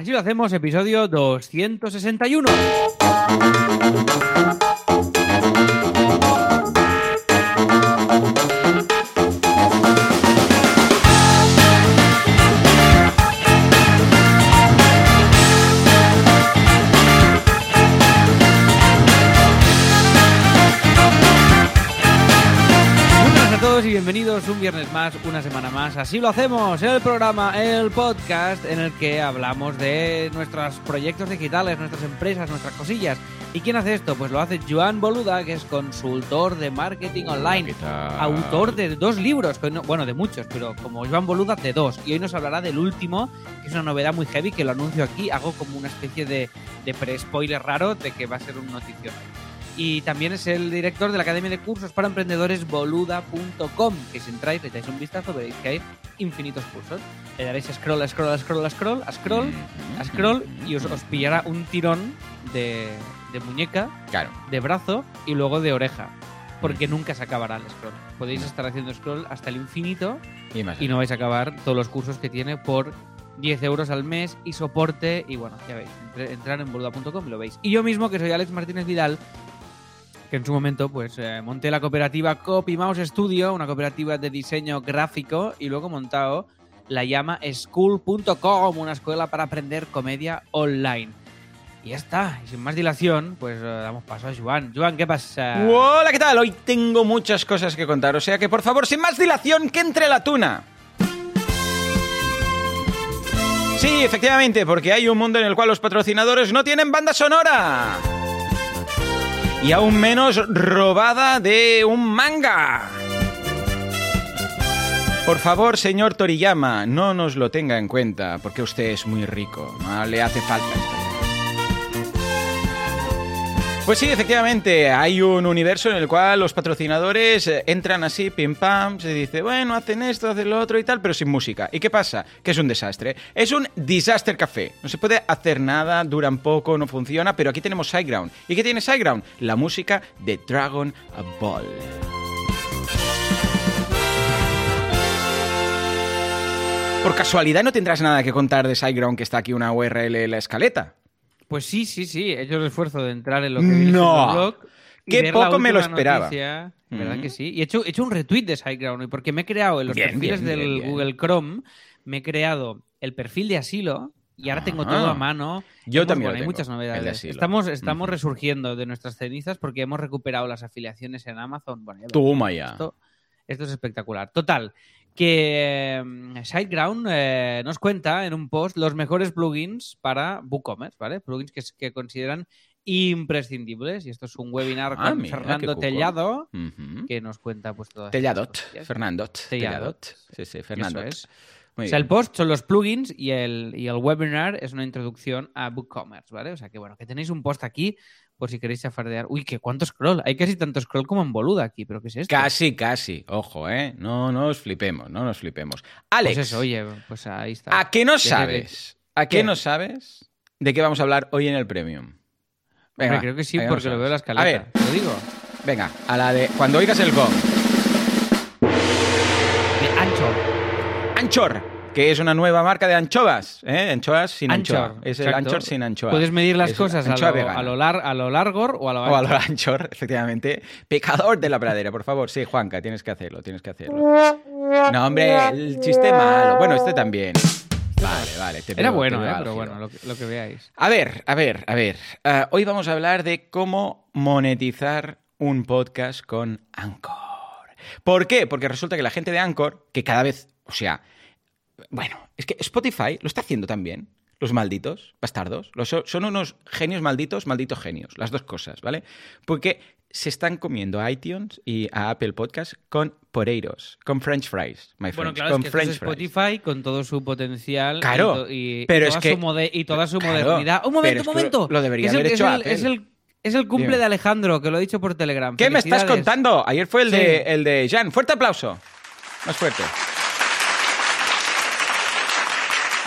Así lo hacemos, episodio 261. Bienvenidos un viernes más, una semana más. Así lo hacemos, el programa, el podcast en el que hablamos de nuestros proyectos digitales, nuestras empresas, nuestras cosillas. ¿Y quién hace esto? Pues lo hace Joan Boluda, que es consultor de marketing online, autor de dos libros, bueno, de muchos, pero como Joan Boluda, de dos. Y hoy nos hablará del último, que es una novedad muy heavy, que lo anuncio aquí, hago como una especie de, de pre-spoiler raro de que va a ser un notición. Y también es el director de la Academia de Cursos para Emprendedores boluda.com, que si entráis, le echáis un vistazo, veréis que hay infinitos cursos. Le daréis scroll, a scroll, a scroll, a scroll, a scroll, a scroll, y os, os pillará un tirón de, de muñeca, Claro. de brazo y luego de oreja. Porque nunca se acabará el scroll. Podéis estar haciendo scroll hasta el infinito Y y no vais a acabar todos los cursos que tiene por 10 euros al mes y soporte. Y bueno, ya veis, entrar en boluda.com y lo veis. Y yo mismo, que soy Alex Martínez Vidal, que en su momento pues eh, monté la cooperativa Copy Mouse Studio, una cooperativa de diseño gráfico, y luego montado la llama school.com, una escuela para aprender comedia online. Y ya está, y sin más dilación, pues eh, damos paso a Joan. Joan, ¿qué pasa? Hola, ¿qué tal? Hoy tengo muchas cosas que contar, o sea que por favor, sin más dilación, que entre la tuna. Sí, efectivamente, porque hay un mundo en el cual los patrocinadores no tienen banda sonora. Y aún menos robada de un manga. Por favor, señor Toriyama, no nos lo tenga en cuenta, porque usted es muy rico, no le hace falta esto. Pues sí, efectivamente, hay un universo en el cual los patrocinadores eh, entran así, pim pam, se dice, bueno, hacen esto, hacen lo otro y tal, pero sin música. ¿Y qué pasa? Que es un desastre. Es un disaster café. No se puede hacer nada, duran poco, no funciona, pero aquí tenemos SiteGround. ¿Y qué tiene SiteGround? La música de Dragon Ball. Por casualidad no tendrás nada que contar de SiteGround que está aquí una URL en la escaleta. Pues sí, sí, sí. He hecho el esfuerzo de entrar en lo que viene No. el blog. Qué poco me lo esperaba. noticia. ¿Verdad Mm. que sí? Y he hecho, he hecho un retweet de SiteGround. Porque me he creado en los Bien, perfiles bien, del bien. Google Chrome, me he creado el perfil de asilo. Y ahora tengo Ah. todo a mano. Yo Hemos- también lo bueno, hay muchas novedades. asilo. Estamos, estamos resurgiendo de nuestras cenizas porque hemos recuperado las afiliaciones en Amazon. Bueno, ya. Toma ya. Esto, esto es espectacular. Total, que eh, SiteGround eh, nos cuenta en un post los mejores plugins para WooCommerce, ¿vale? Plugins que, que consideran imprescindibles. Y esto es un webinar Ah, con mira, Fernando. Tellado que nos cuenta pues todas Telladot. Fernandot. Telladot. Telladot. Sí, sí, Fernandot. Eso es. Muy O sea, el post son los plugins y el, y el webinar es una introducción a WooCommerce, ¿vale? O sea que bueno, que tenéis un post aquí por si queréis chafardear. Uy, que cuánto scroll. Hay casi tanto scroll como en boluda aquí, pero ¿qué es esto? Casi, casi. Ojo, ¿eh? No nos flipemos, no nos flipemos. Alex, Pues eso, oye, pues ahí está. ¿a qué no sabes? ¿A qué ¿Qué? no sabes de qué vamos a hablar hoy en el Premium? Hombre, va, creo que sí, ¿a qué no porque lo veo en la escaleta. A ver, ¿Te lo digo? venga, a la de... Cuando oigas el gong. De Anchor. Anchor, que es una nueva marca de anchoas, ¿eh? Anchoas sin anchoa. Anchor, Es el. Anchor sin anchoa. Puedes medir las Es cosas a lo, a, lo lar- a lo largo o a lo O a lo ancho. anchor, efectivamente. Pecador de la pradera, por favor. Sí, Juanca, tienes que hacerlo, tienes que hacerlo. No, hombre, el chiste malo. Bueno, este también. Vale, vale. te Era bueno, te ¿eh? pero bueno, lo, que- lo que veáis. A ver, a ver, a ver. Ah, hoy vamos a hablar de cómo monetizar un podcast con Anchor. ¿Por qué? Porque resulta que la gente de Anchor, que cada vez, o sea, bueno, es que Spotify lo está haciendo también. Los malditos, bastardos. Los- son unos genios malditos, malditos genios. Las dos cosas, ¿vale? Porque se están comiendo a iTunes y a Apple Podcast con poreiros, con French fries, my Bueno, friends, claro, con es que esto es French fries. Spotify con todo su potencial y Claro, y, pero y es toda que- su mode- y toda su Claro, modernidad. Un momento, es un momento. lo debería es el, haber es hecho el- Apple. es el, es el cumple Dime. de Alejandro, que lo he dicho por Telegram. ¿Qué me estás contando? Ayer fue el, Sí. de, el de Jan. Fuerte aplauso. Más fuerte.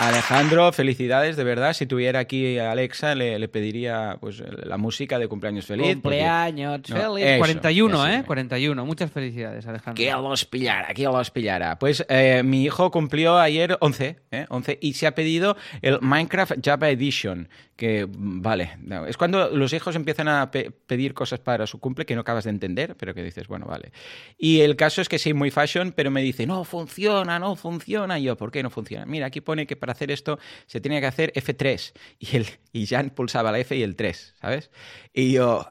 Alejandro, felicidades, de verdad. Si tuviera aquí a Alexa, le, le pediría pues la música de cumpleaños feliz. porque- Cumpleaños No, feliz. eso, 41, eso. ¿eh? 41. Muchas felicidades, Alejandro. Que los pillara, que los pillara. Pues eh, mi hijo cumplió ayer 11, ¿eh? 11 y se ha pedido el Minecraft Java Edition, que vale, no, es cuando los hijos empiezan a pe- pedir cosas para su cumple que no acabas de entender, pero que dices, bueno, vale. Y el caso es que sí, muy fashion, pero me dice, no funciona, no funciona. Y yo, ¿por qué no funciona? Mira, aquí pone que para hacer esto se tenía que hacer F3 y, el, y Jan pulsaba la F y el 3, ¿sabes? Y yo,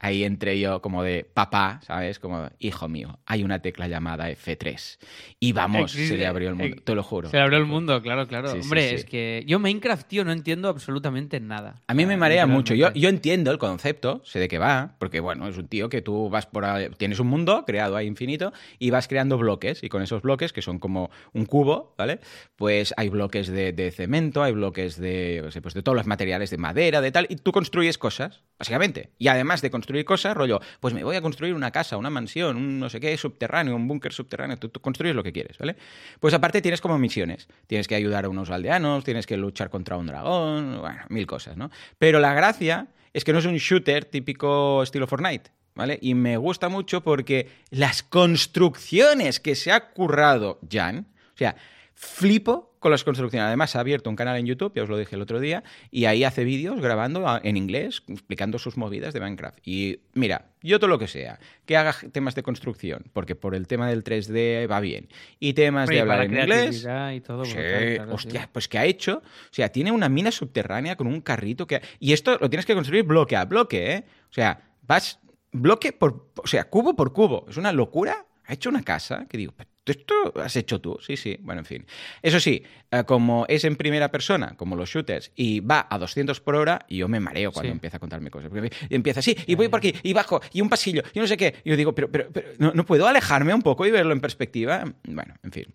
ahí entré yo como de papá, ¿sabes? Como, hijo mío, hay una tecla llamada F3. Y vamos, se le abrió el mundo, Ex- te lo juro. Se le abrió el mundo, claro, claro. Sí, Hombre, sí. es que yo Minecraft, tío, no entiendo absolutamente nada. A mí me marea mucho. Yo, yo entiendo el concepto, sé de qué va, porque bueno, es un tío que tú vas por ahí, tienes un mundo creado ahí infinito y vas creando bloques y con esos bloques que son como un cubo, ¿vale? Pues hay bloques de, de cemento, hay bloques de, pues de todos los materiales de madera, de tal, y tú construyes cosas, básicamente. Y además de construir cosas, rollo, pues me voy a construir una casa, una mansión, un no sé qué subterráneo, un búnker subterráneo, tú, tú construyes lo que quieres, ¿vale? Pues aparte tienes como misiones, tienes que ayudar a unos aldeanos, tienes que luchar contra un dragón, bueno, mil cosas, ¿no? Pero la gracia es que no es un shooter típico estilo Fortnite, ¿vale? Y me gusta mucho porque las construcciones que se ha currado Jan, o sea, flipo con las construcciones. Además, ha abierto un canal en YouTube, ya os lo dije el otro día, y ahí hace vídeos grabando en inglés, explicando sus movidas de Minecraft. Y mira, yo todo lo que sea, que haga temas de construcción, porque por el tema del 3D va bien, y temas de y hablar en inglés, y todo. Sí, claro, hostia, pues que ha hecho, o sea, tiene una mina subterránea con un carrito que y esto lo tienes que construir bloque a bloque, ¿eh? O sea, vas bloque por, o sea, cubo por cubo, es una locura. Ha hecho una casa que digo, "¿Pero esto has hecho tú, sí, sí, bueno, en fin. Eso sí, eh, como es en primera persona, como los shooters, y va a 200 por hora, y yo me mareo cuando Sí. empieza a contarme cosas. Porque empieza así, y voy por aquí, y bajo, y un pasillo, y no sé qué. Y yo digo, pero, pero, pero ¿no, no puedo alejarme un poco y verlo en perspectiva? Bueno, en fin.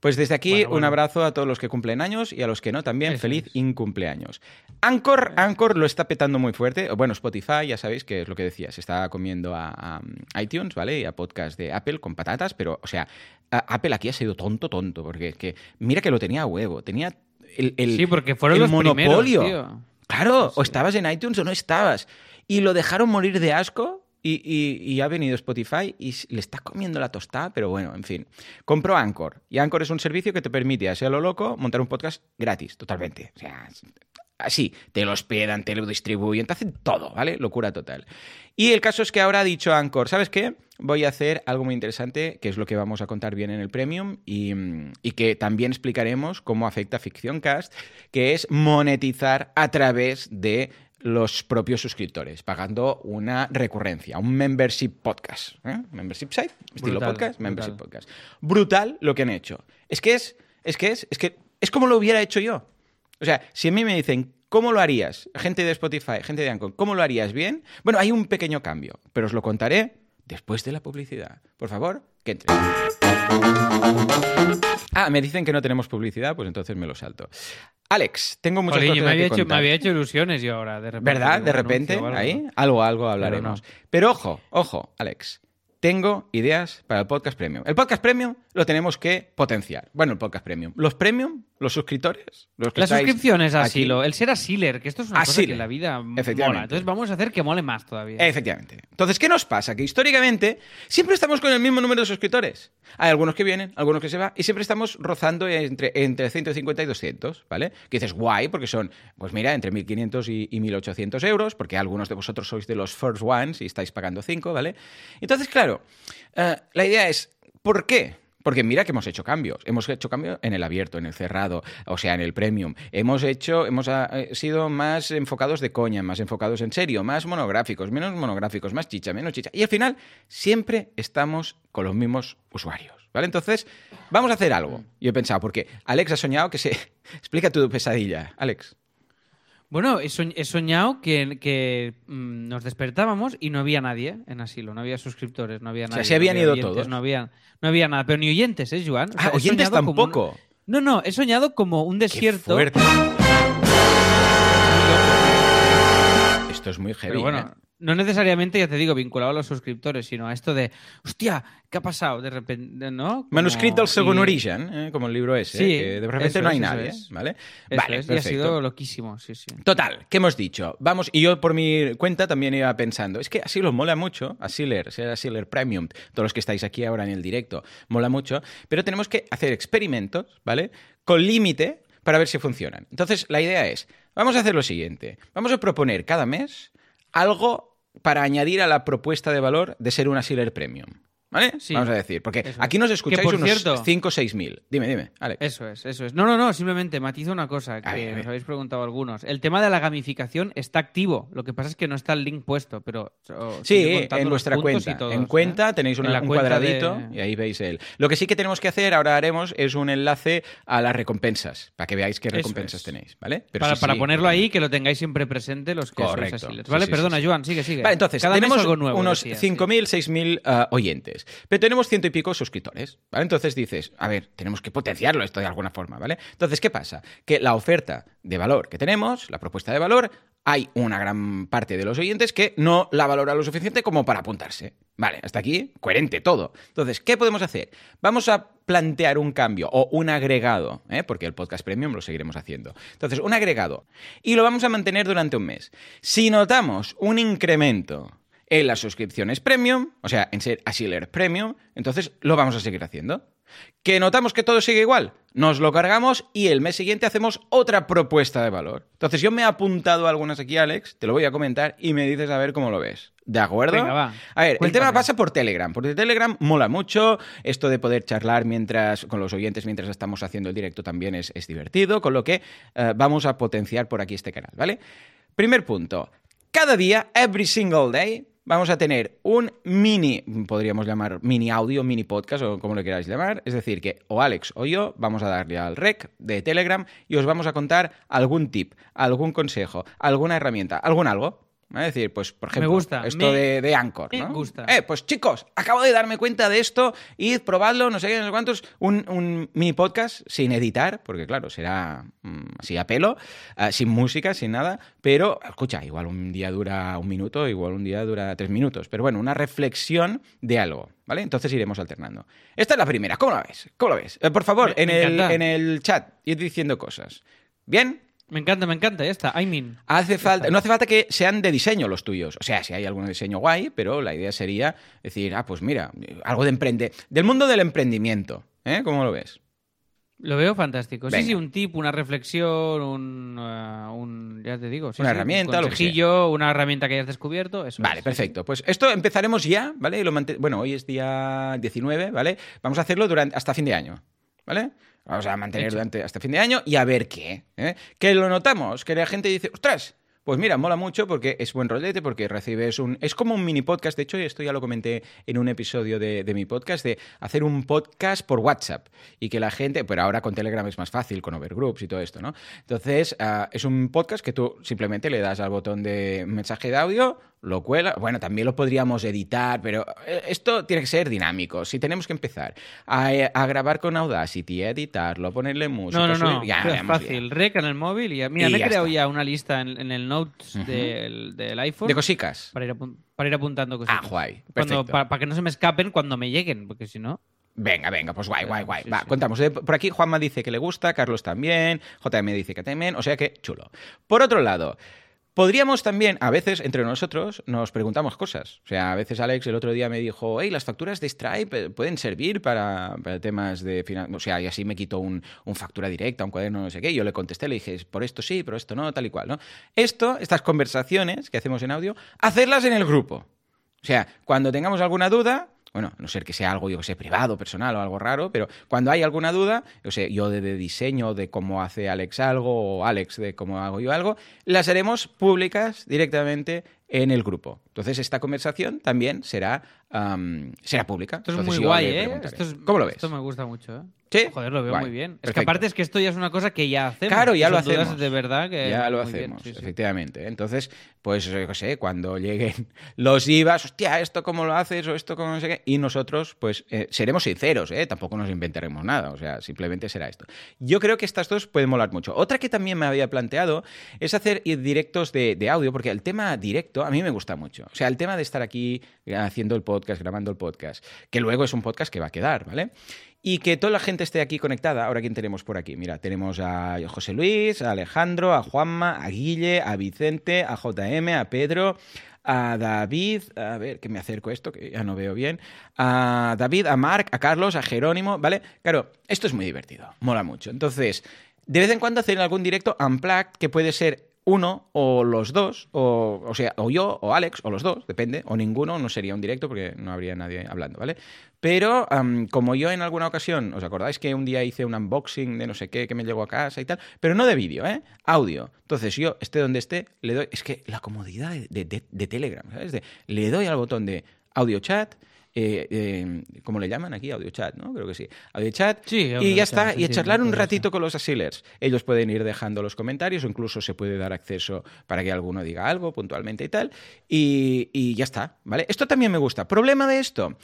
Pues desde aquí Bueno, un abrazo a todos los que cumplen años y a los que no también, Eso feliz es. incumpleaños. Anchor, Anchor lo está petando muy fuerte. Bueno, Spotify, ya sabéis que es lo que decía, se está comiendo a, a iTunes, ¿vale? Y a podcast de Apple con patatas, pero, o sea, Apple aquí ha sido tonto, tonto, porque es que mira que lo tenía a huevo, tenía el, el- sí, porque fueron el los monopolio. primeros, tío. Claro, Sí. o estabas en iTunes o no estabas. Y lo dejaron morir de asco y, ha venido Spotify y le está comiendo la tostada, pero bueno, en fin. Compró Anchor. Y Anchor es un servicio que te permite, así a lo loco, montar un podcast gratis, totalmente. O sea, así, te lo hospedan, te lo distribuyen, te hacen todo, ¿vale? Locura total. Y el caso es que ahora ha dicho Anchor, ¿sabes qué? Voy a hacer algo muy interesante, que es lo que vamos a contar bien en el Premium, y, y que también explicaremos cómo afecta a Ficción Cast, que es monetizar a través de los propios suscriptores, pagando una recurrencia, un membership podcast. ¿eh? Membership site, estilo Brutal, podcast, membership brutal. podcast. Brutal lo que han hecho. Es que es, es que es, es que es como lo hubiera hecho yo. O sea, si a mí me dicen, ¿cómo lo harías? Gente de Spotify, gente de Anchor, ¿cómo lo harías bien? Bueno, hay un pequeño cambio, pero os lo contaré después de la publicidad. Por favor, que entre. Ah, me dicen que no tenemos publicidad, pues entonces me lo salto. Alex, tengo muchas cosas me había, que hecho, me había hecho ilusiones yo ahora, de repente. ¿Verdad? De repente, anuncio algo, ahí, algo, algo hablaremos. no. Pero ojo, ojo, Alex. Tengo ideas para el podcast premium. El podcast premium lo tenemos que potenciar. Bueno, el podcast premium. Los premium, los suscriptores, los que Las suscripciones a el ser Asiler, que esto es una cosa Asiler, que en la vida mola. Entonces vamos a hacer que mole más todavía. Efectivamente. Entonces, ¿qué nos pasa? Que históricamente siempre estamos con el mismo número de suscriptores. Hay algunos que vienen, algunos que se van, y siempre estamos rozando entre, entre 150 y 200, ¿vale? Que dices, guay, porque son, pues mira, entre 1.500 y, y 1.800 euros, porque algunos de vosotros sois de los first ones y estáis pagando 5, ¿vale? Entonces, claro, eh, la idea es, ¿por qué? Porque mira que hemos hecho cambios. Hemos hecho cambios en el abierto, en el cerrado, o sea, en el premium. Hemos hecho, hemos ah, eh, sido más enfocados de coña, más enfocados en serio, más monográficos, menos monográficos, más chicha, menos chicha. Y al final siempre estamos con los mismos usuarios, ¿vale? Entonces, vamos a hacer algo. Yo he pensado, porque Alex ha soñado que se... Explica tu pesadilla, Alex. Bueno, he, soñ- he soñado que, que, mm, nos despertábamos y no había nadie en Asilo, no había suscriptores, no había sea, nadie. se habían no había ido oyentes, todos. No había, no había nada, pero ni oyentes, ¿eh, Joan? O Ah, sea, oyentes un- tampoco. No, no, he soñado como un Qué desierto. fuerte. Esto es muy heavy. Pero bueno, ¿eh? No necesariamente, ya te digo, vinculado a los suscriptores, sino a esto de, hostia, ¿qué ha pasado? De repente, ¿no? Como- Manuscrito al segundo origen, ¿eh? como el libro ese, Sí, que de repente no hay es, nadie, es. ¿vale? Eso vale, es, y ha sido loquísimo, sí, sí. Total, ¿qué hemos dicho? Vamos, y yo por mi cuenta también iba pensando, es que así lo mola mucho, a Sealer, ser a Sealer Premium, todos los que estáis aquí ahora en el directo, mola mucho, pero tenemos que hacer experimentos, ¿vale? Con límite para ver si funcionan. Entonces, la idea es, vamos a hacer lo siguiente, vamos a proponer cada mes algo para añadir a la propuesta de valor de ser una Sealer Premium. ¿Vale? Sí. Vamos a decir, porque Eso aquí nos escucháis por unos cierto- 5 o 6 mil. Dime, dime, Alex. Eso es, eso es. No, no, no, simplemente matizo una cosa que A ver, a ver. os habéis preguntado algunos. El tema de la gamificación está activo, lo que pasa es que no está el link puesto, pero... Sí, en vuestra cuenta. todos, en ¿eh? cuenta tenéis una- En la un cuenta cuadradito de- y ahí veis el. Lo que sí que tenemos que hacer, ahora haremos, es un enlace a las recompensas, para que veáis qué recompensas es. tenéis, ¿vale? Pero para sí, para sí, ponerlo ahí, que lo tengáis siempre presente los que sois Correcto. asilers. Sí, Vale, perdona. Joan, sigue, sigue. Vale, entonces, Cada tenemos algo nuevo, unos decía, sí. 5.000, 6.000 ah, oyentes, pero tenemos ciento y pico suscriptores, ¿vale? Entonces dices, a ver, tenemos que potenciarlo esto de alguna forma, ¿vale? Entonces, ¿qué pasa? Que la oferta de valor que tenemos, la propuesta de valor, hay una gran parte de los oyentes que no la valora lo suficiente como para apuntarse. Vale, hasta aquí, coherente todo. Entonces, ¿qué podemos hacer? Vamos a plantear un cambio o un agregado, ¿eh? porque el podcast premium lo seguiremos haciendo. Entonces, un agregado. Y lo vamos a mantener durante un mes. Si notamos un incremento en las suscripciones premium, o sea, en ser Asiler Premium, entonces lo vamos a seguir haciendo. ¿Que notamos que todo sigue igual? Nos lo cargamos y el mes siguiente hacemos otra propuesta de valor. Entonces yo me he apuntado algunas aquí, Alex, te lo voy a comentar y me dices a ver cómo lo ves. ¿De acuerdo? Venga, va. A ver, el tema pasa por Telegram, porque Telegram mola mucho, esto de poder charlar mientras con los oyentes mientras estamos haciendo el directo también es, es divertido, con lo que eh, vamos a potenciar por aquí este canal, ¿vale? Primer punto, cada día, every single day, vamos a tener un mini, podríamos llamar mini audio, mini podcast o como lo queráis llamar, es decir, que o Alex o yo vamos a darle al rec de Telegram y os vamos a contar algún tip, algún consejo, alguna herramienta, algún algo. Es decir, pues, por ejemplo, gusta, esto me- de, de Anchor, me ¿no? gusta. Eh, pues chicos, acabo de darme cuenta de esto, id, probadlo, no sé qué, no sé cuántos, un, un mini podcast sin editar, porque claro, será mm, así a pelo, ah, sin música, sin nada, pero escucha, igual un día dura un minuto, igual un día dura tres minutos, pero bueno, una reflexión de algo, ¿vale? Entonces iremos alternando. Esta es la primera, ¿cómo la ves? ¿Cómo la ves? Eh, por favor, Me- en, el, en el chat, id diciendo cosas. ¿Bien? Me encanta, me encanta, ya está. I mean. Hace falta, no hace falta que sean de diseño los tuyos. O sea, si hay algún diseño guay, pero la idea sería decir, ah, pues mira, algo de emprende. Del mundo del emprendimiento. ¿eh? ¿Cómo lo ves? Lo veo fantástico. Sí, Venga. sí, un tip, una reflexión, un, eh, un- ya te digo, sí, Una sí, herramienta, un lo que sea. consejillo, una herramienta que hayas descubierto, eso. Vale, es, perfecto. Pues esto empezaremos ya, ¿vale? Y lo mante- bueno, hoy es día 19, ¿vale? Vamos a hacerlo durante hasta fin de año, ¿vale? Vamos a mantener Hecho. durante hasta fin de año y a ver qué. ¿eh? Que lo notamos, que la gente dice, ostras, pues mira, mola mucho porque es buen rollete, porque recibes un... Es como un mini podcast, de hecho, esto ya lo comenté en un episodio de, de mi podcast, de hacer un podcast por WhatsApp y que la gente, pero ahora con Telegram es más fácil, con Overgroups y todo esto, ¿no? Entonces, ah, es un podcast que tú simplemente le das al botón de mensaje de audio, lo cuela. Bueno, también lo podríamos editar, pero eh, esto tiene que ser dinámico. Si tenemos que empezar a, a grabar con Audacity, a editarlo, a ponerle música, No, no, no. ya, es fácil. Rec en el móvil y ya. Mira, Y me he creado ya una lista en, en el Notes del, del iPhone De cosicas. para, ir para ir apuntando cosas. Ah, guay. Cuando, para, para que no se me escapen cuando me lleguen, porque si no. Venga, venga, pues guay, guay, guay. Sí, Va, sí. contamos. Eh, Por aquí Juanma dice que le gusta, Carlos también, JM dice que también, o sea que chulo. Por otro lado, podríamos también, a veces entre nosotros, nos preguntamos cosas. O sea, a veces Alex el otro día me dijo, hey, las facturas de Stripe eh, pueden servir para, temas de finan-". O sea, y así me quitó un, factura directa, un cuaderno, no sé qué. Yo le contesté, le dije, por esto sí, pero esto no, tal y cual, ¿no? Esto, estas conversaciones que hacemos en audio, hacerlas en el grupo. O sea, cuando tengamos alguna duda, bueno, no ser que sea algo, yo que sé, privado, personal o algo raro, pero cuando hay alguna duda, yo sé, yo de, de diseño, de cómo hace Alex algo, o Alex de cómo hago yo algo, las haremos públicas directamente en el grupo. Entonces, esta conversación también será, será pública. Esto es Entonces, muy guay, ¿eh? preguntaré. Esto es- ¿Cómo lo ves? Esto me gusta mucho, ¿eh? ¿Sí? Joder, lo veo Guay, muy bien. Es que aparte es que esto ya es una cosa que ya hacemos. Claro, ya lo hacemos. de verdad que. Ya lo bien, hacemos, sí. efectivamente. Entonces, pues, qué sé, cuando lleguen los IVAs, hostia, esto cómo lo haces o esto cómo no sé qué, y nosotros, pues, eh, seremos sinceros, ¿eh? Tampoco nos inventaremos nada, o sea, simplemente será esto. Yo creo que estas dos pueden molar mucho. Otra que también me había planteado es hacer directos de, de audio, porque el tema directo, a mí me gusta mucho. O sea, el tema de estar aquí haciendo el podcast, grabando el podcast, que luego es un podcast que va a quedar, ¿vale? Y que toda la gente esté aquí conectada. Ahora, ¿quién tenemos por aquí? Mira, tenemos a José Luis, a Alejandro, a Juanma, a Guille, a Vicente, a JM, a Pedro, a David, a ver, que me acerco esto, que ya no veo bien, a David, a Marc, a Carlos, a Jerónimo, ¿vale? Claro, esto es muy divertido, mola mucho. Entonces, de vez en cuando hacer algún directo unplugged que puede ser uno o los dos, o, o sea, o yo o Alex, o los dos, depende, o ninguno, no sería un directo porque no habría nadie hablando, ¿vale? Pero como yo en alguna ocasión, ¿os acordáis que un día hice un unboxing de no sé qué que me llegó a casa y tal? Pero no de vídeo, ¿eh? Audio. Entonces yo, esté donde esté, le doy, es que la comodidad de, de Telegram, ¿sabes? le doy al botón de audio chat eh, eh, ¿cómo le llaman aquí? Audio chat, ¿no? Creo que sí. Audio chat. y ya está. y charlar un ratito con los asilers. Ellos pueden ir dejando los comentarios o incluso se puede dar acceso para que alguno diga algo puntualmente y tal. Y, ya está, ¿vale? Esto también me gusta. Problema de esto.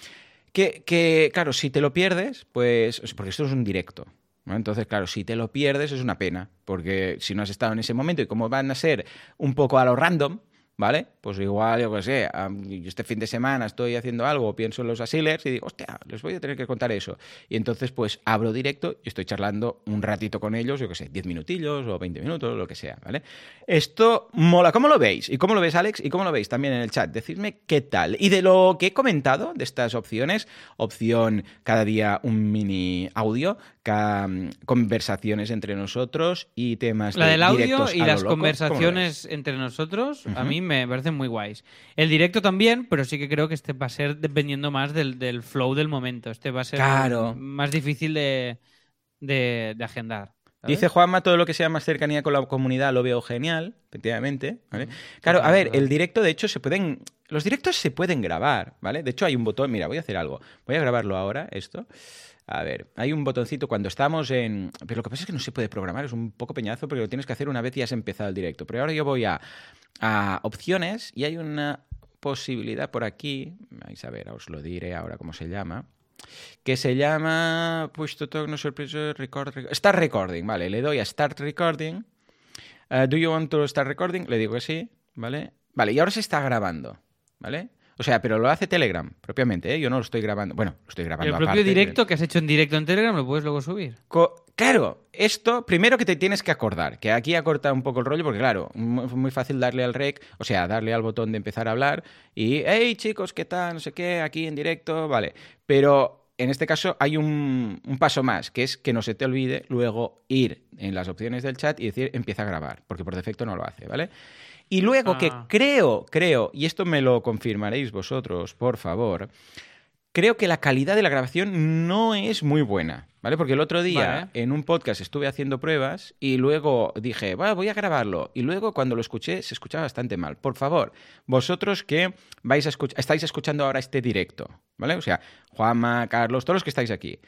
Que, que, claro, si te lo pierdes, pues. Porque esto es un directo. Entonces, claro, si te lo pierdes es una pena, porque si no has estado en ese momento y como van a ser un poco a lo random, ¿vale? Pues igual, yo qué sé, este fin de semana estoy haciendo algo, pienso en los asilers y digo, hostia, les voy a tener que contar eso. Y entonces, pues abro directo y estoy charlando un ratito con ellos, yo qué sé, 10 minutillos o 20 minutos, lo que sea, ¿vale? Esto mola. ¿Cómo lo veis? ¿Y cómo lo ves, Alex? ¿Y cómo lo veis también en el chat? Decidme qué tal. Y de lo que he comentado, de estas opciones, opción cada día un mini audio, conversaciones entre nosotros y temas La del audio y las conversaciones entre nosotros, a mí me parecen muy guays. El directo también, pero sí que creo que este va a ser dependiendo más del, flow del momento. Este va a ser más difícil de, de, agendar. Dice Juanma, todo lo que sea más cercanía con la comunidad lo veo genial, efectivamente. Claro, a ver, el directo, de hecho, se pueden. Los directos se pueden grabar, ¿vale? De hecho, hay un botón. Mira, voy a hacer algo. Voy a grabarlo ahora, esto. A ver, hay un botoncito cuando estamos en... Pero lo que pasa es que no se puede programar, es un poco peñazo porque lo tienes que hacer una vez y has empezado el directo. Pero ahora yo voy a, opciones y hay una posibilidad por aquí, vais a ver, os lo diré ahora cómo se llama, que se llama Push to Talk, no sorpresa, record, Start Recording, vale, le doy a Start Recording. Uh, do you want to start recording? Le digo que sí, ¿vale? Vale, y ahora se está grabando, ¿vale? O sea, pero lo hace Telegram propiamente, ¿eh? Yo no lo estoy grabando. Bueno, lo estoy grabando. El propio directo que has hecho en directo en Telegram lo puedes luego subir. claro, esto primero que te tienes que acordar, que aquí ha cortado un poco el rollo, porque claro, es muy fácil darle al rec, o sea, darle al botón de empezar a hablar y, hey chicos, ¿qué tal? No sé qué, aquí en directo, vale. Pero en este caso hay un, un, paso más, que es que no se te olvide luego ir en las opciones del chat y decir empieza a grabar, porque por defecto no lo hace, ¿vale? Y luego que ah. creo, creo, y esto me lo confirmaréis vosotros, por favor, creo que la calidad de la grabación no es muy buena, ¿vale? Porque el otro día en un podcast estuve haciendo pruebas y luego dije, voy a grabarlo. Y luego cuando lo escuché se escuchaba bastante mal. Por favor, vosotros que vais a estáis escuchando ahora este directo, ¿vale? O sea, Juanma, Carlos, todos los que estáis aquí.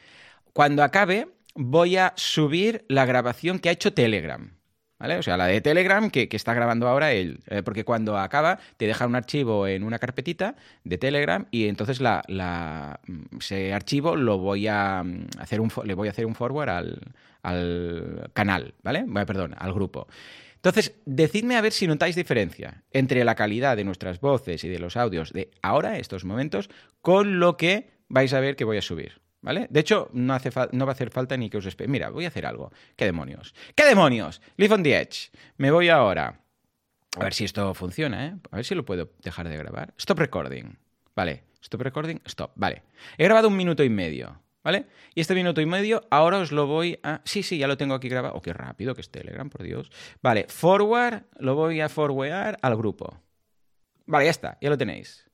Cuando acabe, voy a subir la grabación que ha hecho Telegram. O sea, la de Telegram que, está grabando ahora él, eh, porque cuando acaba te deja un archivo en una carpetita de Telegram y entonces la, mm, ese archivo lo voy a mm, hacer un, le voy a hacer un forward al, canal, ¿vale? perdón, al grupo. Entonces, decidme a ver si notáis diferencia entre la calidad de nuestras voces y de los audios de ahora, estos momentos, con lo que vais a ver que voy a subir. ¿Vale? De hecho, no, hace no va a hacer falta ni que os espere. Mira, voy a hacer algo. ¿Qué demonios? ¿Qué demonios? Live on the Edge. Me voy ahora. A ver si esto funciona, ¿eh? A ver si lo puedo dejar de grabar. Stop recording. Vale. Stop recording. Stop. Vale. He grabado un minuto y medio. ¿Vale? Y este minuto y medio ahora os lo voy a... Sí, sí, ya lo tengo aquí grabado. Oh, qué rápido que es Telegram, por Dios. Vale, forward, lo voy a forwardar al grupo. Vale, ya está, ya lo tenéis.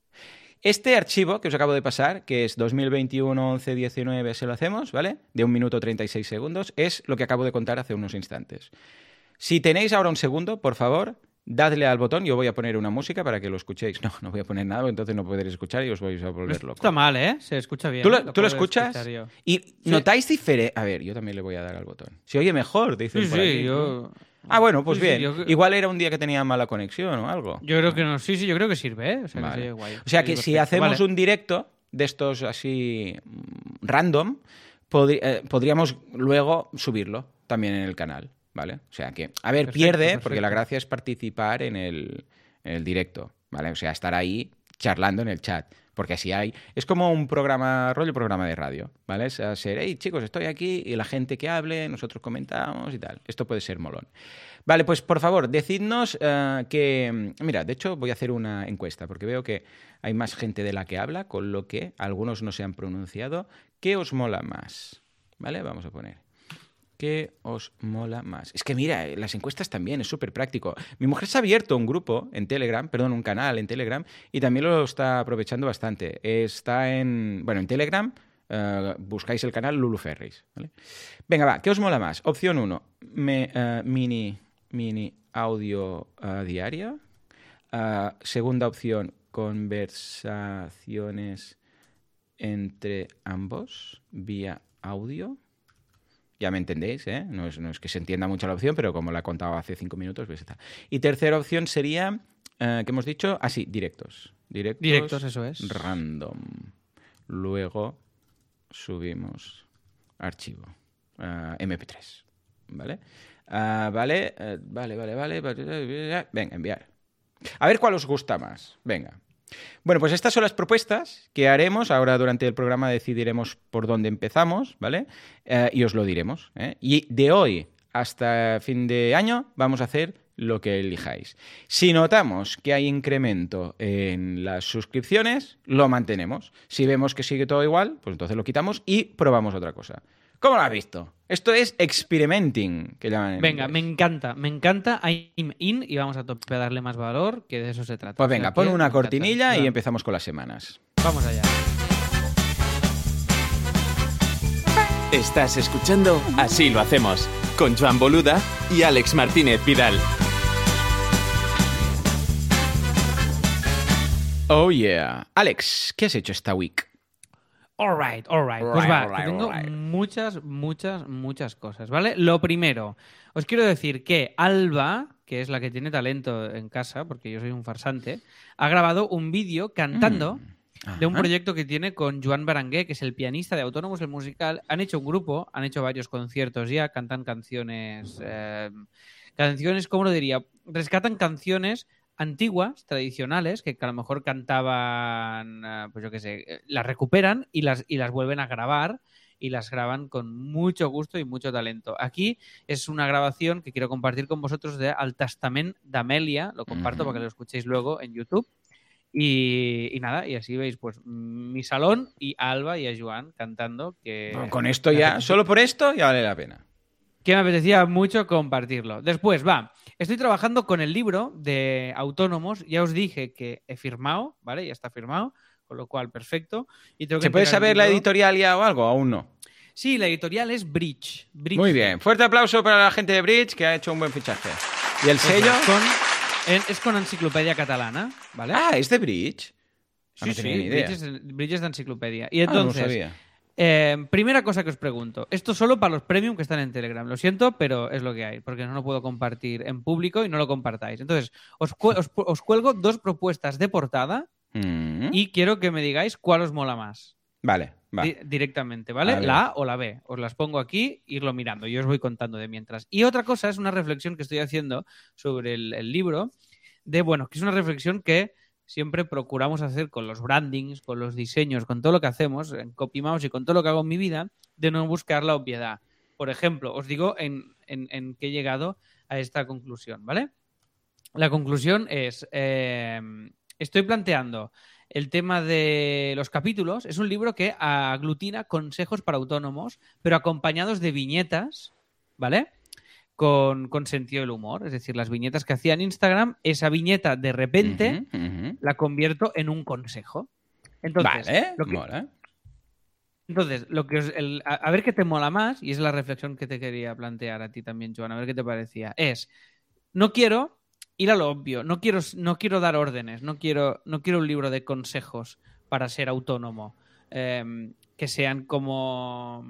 Este archivo que os acabo de pasar, que es 2021 11 19 se lo hacemos, ¿vale? De un minuto 36 segundos, es lo que acabo de contar hace unos instantes. Si tenéis ahora un segundo, por favor, dadle al botón. Yo voy a poner una música para que lo escuchéis. No, no voy a poner nada, entonces no podréis escuchar y os vais a volver loco. Está mal, ¿eh? Se escucha bien. ¿Tú lo, escuchas? Y notáis diferente. A ver, yo también le voy a dar al botón. Se oye mejor, dice. Sí, sí, yo. Ah, bueno, pues bien. Igual era un día que tenía mala conexión o algo. Yo creo que no. Sí, sí, yo creo que sirve, ¿eh? O sea, que, o sea que si hacemos un directo de estos así mm, random, eh, podríamos luego subirlo también en el canal, ¿vale? O sea que, a ver, pierde, porque la gracia es participar en el, en el directo. ¿vale? O sea, estar ahí charlando en el chat. Porque así hay. Es como un programa, rollo programa de radio, ¿vale? Es ser, hey chicos, estoy aquí y la gente que hable, nosotros comentamos y tal. Esto puede ser molón. Vale, pues por favor, decidnos eh, que. Mira, de hecho, voy a hacer una encuesta porque veo que hay más gente de la que habla, con lo que algunos no se han pronunciado. ¿Qué os mola más? ¿Vale? Vamos a poner. ¿Qué os mola más? Es que mira, eh, las encuestas también, es súper práctico. Mi mujer se ha abierto un grupo en Telegram, perdón, un canal en Telegram, y también lo está aprovechando bastante. Está en, bueno, en Telegram, eh, buscáis el canal Lulu Ferris. ¿vale? Venga, va, ¿qué os mola más? Opción 1, eh, mini, mini audio diaria. segunda opción, conversaciones entre ambos vía audio. Ya me entendéis, ¿eh? No es, que se entienda mucho la opción, pero como la he contado hace cinco minutos, pues está. Y tercera opción sería, eh, ¿qué hemos dicho? Ah, sí, directos. Directos, directos, eso es. Random. Luego subimos archivo. Eh, MP3. ¿Vale? Ah, vale, eh, vale, vale, vale. Venga, enviar. A ver cuál os gusta más. Venga. Bueno, pues estas son las propuestas que haremos. Ahora durante el programa decidiremos por dónde empezamos, ¿vale? Eh, y os lo diremos. ¿eh? Y de hoy hasta fin de año vamos a hacer lo que elijáis. Si notamos que hay incremento en las suscripciones, lo mantenemos. Si vemos que sigue todo igual, pues entonces lo quitamos y probamos otra cosa. ¿Cómo lo has visto? Esto es experimenting, que llaman. venga, me encanta, me encanta. I'm in y vamos a, tope a darle más valor, que de eso se trata. Pues venga, pon una cortinilla y empezamos con las semanas. Vamos allá. Estás escuchando Así lo hacemos, con Joan Boluda y Alex Martínez Vidal. Oh yeah. Alex, ¿qué has hecho esta week? Alright, alright. Pues va, tengo muchas, muchas, muchas cosas, ¿vale? Lo primero, os quiero decir que Alba, que es la que tiene talento en casa, porque yo soy un farsante, ha grabado un vídeo cantando mm, de un proyecto que tiene con Joan Barangué, que es el pianista de Autónomos el Musical. Han hecho un grupo, han hecho varios conciertos ya, cantan canciones. Eh, canciones, ¿cómo lo diría? Rescatan canciones antiguas, tradicionales, que, a lo mejor cantaban, eh, pues yo qué sé, eh, las recuperan y las, y las vuelven a grabar y las graban con mucho gusto y mucho talento. Aquí es una grabación que quiero compartir con vosotros de Al Testament d'Amelia, lo comparto para que lo escuchéis luego en YouTube. Y, nada, y así veis pues mi salón y a Alba y a Joan cantando. Que con esto ya, solo por esto ya vale la pena. Que me apetecía mucho compartirlo. Después, va, Estoy trabajando con el libro de autónomos. Ya os dije que he firmado, ¿vale? Ya está firmado, con lo cual perfecto. Y ¿Se puede saber la editorial ya o algo? Aún no. Sí, la editorial es Bridge. Muy bien. Fuerte aplauso para la gente de Bridge que ha hecho un buen fichaje. ¿Y el sello? es con Enciclopedia Catalana, ¿vale? Ah, ¿es de Bridge? sí, sí, Bridge es, Bridge es, de Enciclopedia. Y entonces, ah, no sabía. Eh, primera cosa que os pregunto. Esto solo para los premium que están en Telegram. Lo siento, pero es lo que hay, porque no lo puedo compartir en público y no lo compartáis. Entonces, os, cuelgo dos propuestas de portada mm. y quiero que me digáis cuál os mola más. Vale, directamente, ¿vale? La A o la B. Os las pongo aquí, irlo mirando. Yo os voy contando de mientras. Y otra cosa es una reflexión que estoy haciendo sobre el libro, de, bueno, que es una reflexión que siempre procuramos hacer con los brandings, con los diseños, con todo lo que hacemos, en CopyMouse y con todo lo que hago en mi vida, de no buscar la obviedad. Por ejemplo, os digo en, en, qué he llegado a esta conclusión, ¿vale? La conclusión es, eh, estoy planteando el tema de los capítulos. Es un libro que aglutina consejos para autónomos, pero acompañados de viñetas, ¿vale? Con, sentido del humor. Es decir, las viñetas que hacía en Instagram, esa viñeta de repente la convierto en un consejo. Entonces, lo que, Entonces, lo que a, ver qué te mola más, y es la reflexión que te quería plantear a ti también, Joan, a ver qué te parecía, es, no quiero ir a lo obvio, no quiero, no quiero dar órdenes, no quiero, no quiero un libro de consejos para ser autónomo, em, que sean como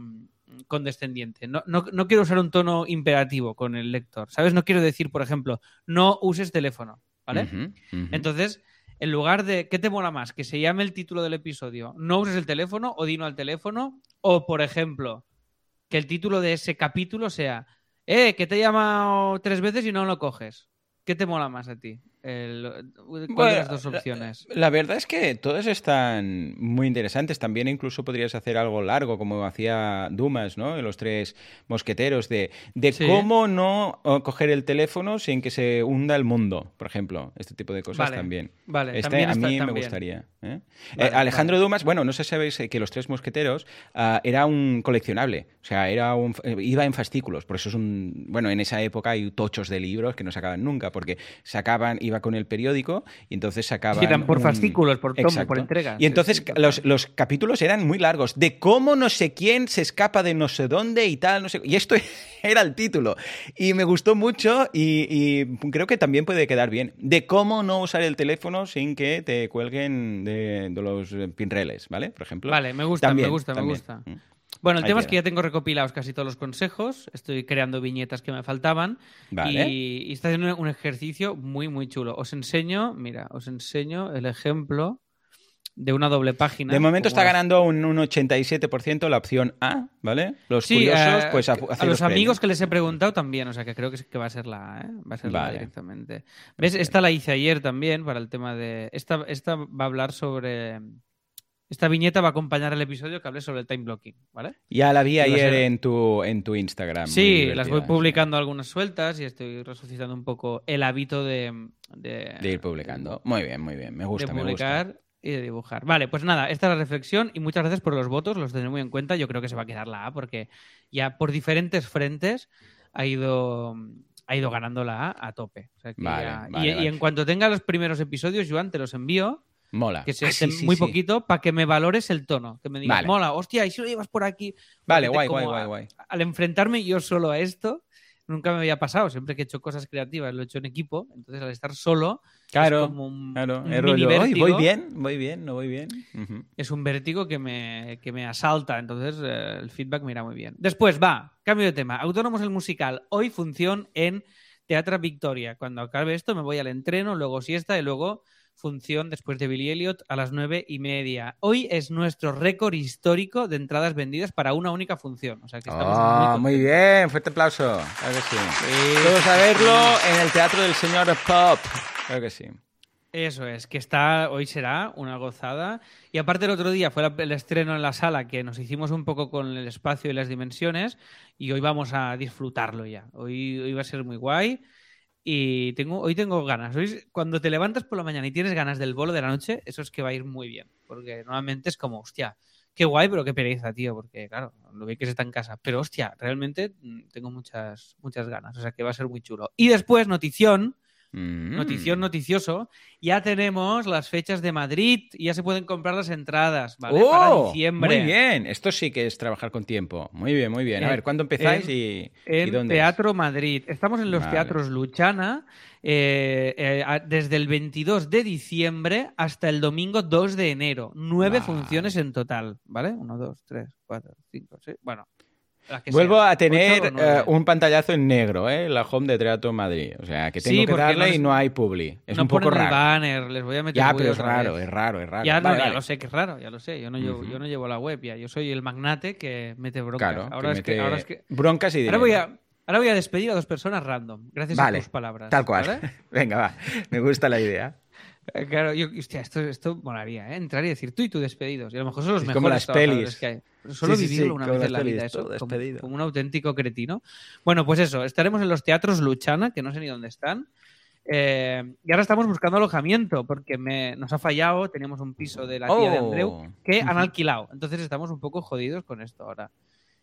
condescendiente. No, no, quiero usar un tono imperativo con el lector, ¿sabes? No quiero decir, por ejemplo, no uses teléfono, ¿vale? Entonces, en lugar de, ¿qué te mola más? Que se llame el título del episodio, no uses el teléfono o dino al teléfono, o, por ejemplo, que el título de ese capítulo sea, eh, que te he llamado tres veces y no lo coges. ¿Qué te mola más a ti? El- ¿Cuál de Bueno, las dos opciones? La verdad es que todas están muy interesantes. También incluso podrías hacer algo largo, como hacía Dumas, ¿no? En los tres mosqueteros, de, de Sí. cómo no coger el teléfono sin que se hunda el mundo, por ejemplo. Este tipo de cosas Vale, también. vale, Este también a está- mí me también. gustaría. ¿eh? Vale, Eh, Alejandro Dumas, bueno, no sé si sabéis eh, que los tres mosqueteros ah, era un coleccionable. O sea, era un, iba en fascículos. Por eso es un. Bueno, en esa época hay tochos de libros que no sacaban nunca, porque sacaban, iba con el periódico y entonces sacaban. eran por un- fascículos, por tomo, Exacto. por entrega. Y entonces sí, los, los capítulos eran muy largos. De cómo no sé quién se escapa de no sé dónde y tal, no sé. Y esto era el título. Y me gustó mucho y, y creo que también puede quedar bien. De cómo no usar el teléfono sin que te cuelguen de, de los pinreles, ¿vale? Por ejemplo. Vale, me gusta, También, me gusta, también. me gusta. Bueno, el Ahí tema es que ya tengo recopilados casi todos los consejos, estoy creando viñetas que me faltaban Vale. y, y está haciendo un ejercicio muy, muy chulo. Os enseño, mira, os enseño el ejemplo de una doble página. De momento está es. ganando un, un 87% la opción A, ¿vale? Los Sí, curiosos, eh, pues a, a los amigos que les he preguntado también, o sea que creo que, que va a ser la A, ¿eh? Va a ser la A Vale. directamente. ¿Ves? Esta la hice ayer también para el tema de. Esta, esta va a hablar sobre. Esta viñeta va a acompañar el episodio que hablé sobre el time blocking, ¿vale? Ya la vi ayer en tu, en tu Instagram. Sí, las voy publicando algunas sueltas y estoy resucitando un poco el hábito de, de, De ir publicando. Muy bien, muy bien. Me gusta, de me gusta. publicar y de dibujar. Vale, pues nada, esta es la reflexión y muchas gracias por los votos, los tendré muy en cuenta. Yo creo que se va a quedar la A porque ya por diferentes frentes ha ido, ha ido ganando la A a tope. O sea que Vale, ya- vale, y, y en cuanto tenga los primeros episodios, Joan, te los envío, Mola. que se Ah, sí, estén sí, muy sí. poquito, para que me valores el tono. Que me digas, Vale. mola, hostia, y si lo llevas por aquí. Vale, guay, guay, guay, guay. al enfrentarme yo solo a esto, nunca me había pasado. Siempre que he hecho cosas creativas lo he hecho en equipo. Entonces, al estar solo, Claro, es como un, claro. un Es mini rollo, "Ay, vértigo. voy bien, voy bien, no voy bien. Es un vértigo que me, que me asalta. Entonces, eh, el feedback me irá muy bien. Después, va, cambio de tema. Autónomos el musical. Hoy función en Teatro Victoria. Cuando acabe esto, me voy al entreno, luego siesta y luego función después de Billy Elliot a las nueve y media. Hoy es nuestro récord histórico de entradas vendidas para una única función. O sea que estamos Ah, muy muy bien, fuerte aplauso. Claro que sí. Sí, Todos a verlo en el Teatro del Señor Pop. Claro que sí. Eso es, que está, hoy será una gozada. Y aparte el otro día fue el estreno en la sala que nos hicimos un poco con el espacio y las dimensiones y hoy vamos a disfrutarlo ya. Hoy, hoy va a ser muy guay y tengo, hoy tengo ganas. Hoy, cuando te levantas por la mañana y tienes ganas del bolo de la noche, eso es que va a ir muy bien. Porque normalmente es como, hostia, qué guay, pero qué pereza, tío. Porque claro, lo bien que se está en casa. Pero hostia, realmente mm, tengo muchas, muchas ganas. O sea que va a ser muy chulo. Y después, notición. Mm. Notición noticioso. Ya tenemos las fechas de Madrid y ya se pueden comprar las entradas, ¿vale? ¡Oh! Para diciembre. Muy bien, esto sí que es trabajar con tiempo. Muy bien, muy bien. A En- ver, ¿cuándo empezáis en- y, y En dónde? es? Teatro Madrid. Estamos en los Vale. teatros Luchana eh, eh, desde el 22 de diciembre hasta el domingo 2 de enero. Nueve Vale. funciones en total, ¿vale? Uno, dos, tres, cuatro, cinco, seis. Bueno. Vuelvo a tener eh, un pantallazo en negro, ¿eh? La home de Teatro Madrid. O sea, que Sí, tengo que darle y no hay publi. Es no un poco ponen el raro. banner, les voy a meter Ya, pero es raro, vez. es raro, es raro. Ya, no, Vale, ya lo sé que es raro, ya lo sé. Yo no, llevo, yo no llevo la web ya. Yo soy el magnate que mete broncas. Claro, ahora, que es que, ahora es que- broncas y ahora voy a, ahora voy a despedir a dos personas random, gracias Vale, a tus palabras. Tal cual. Venga, va. Me gusta la idea. Eh, Claro, yo, hostia, esto, esto molaría, ¿eh? Entrar y decir tú y tú despedidos. Y a lo mejor son los Es mejores como las pelis. que hay. Solo Sí, sí, sí, vivirlo una vez en la vida, eso, como, despedido. como un auténtico cretino. Bueno, pues eso, estaremos en los teatros Luchana, que no sé ni dónde están. Eh, y ahora estamos buscando alojamiento, porque me, nos ha fallado, teníamos un piso de la tía de Oh. Andreu que han alquilado. Entonces estamos un poco jodidos con esto ahora.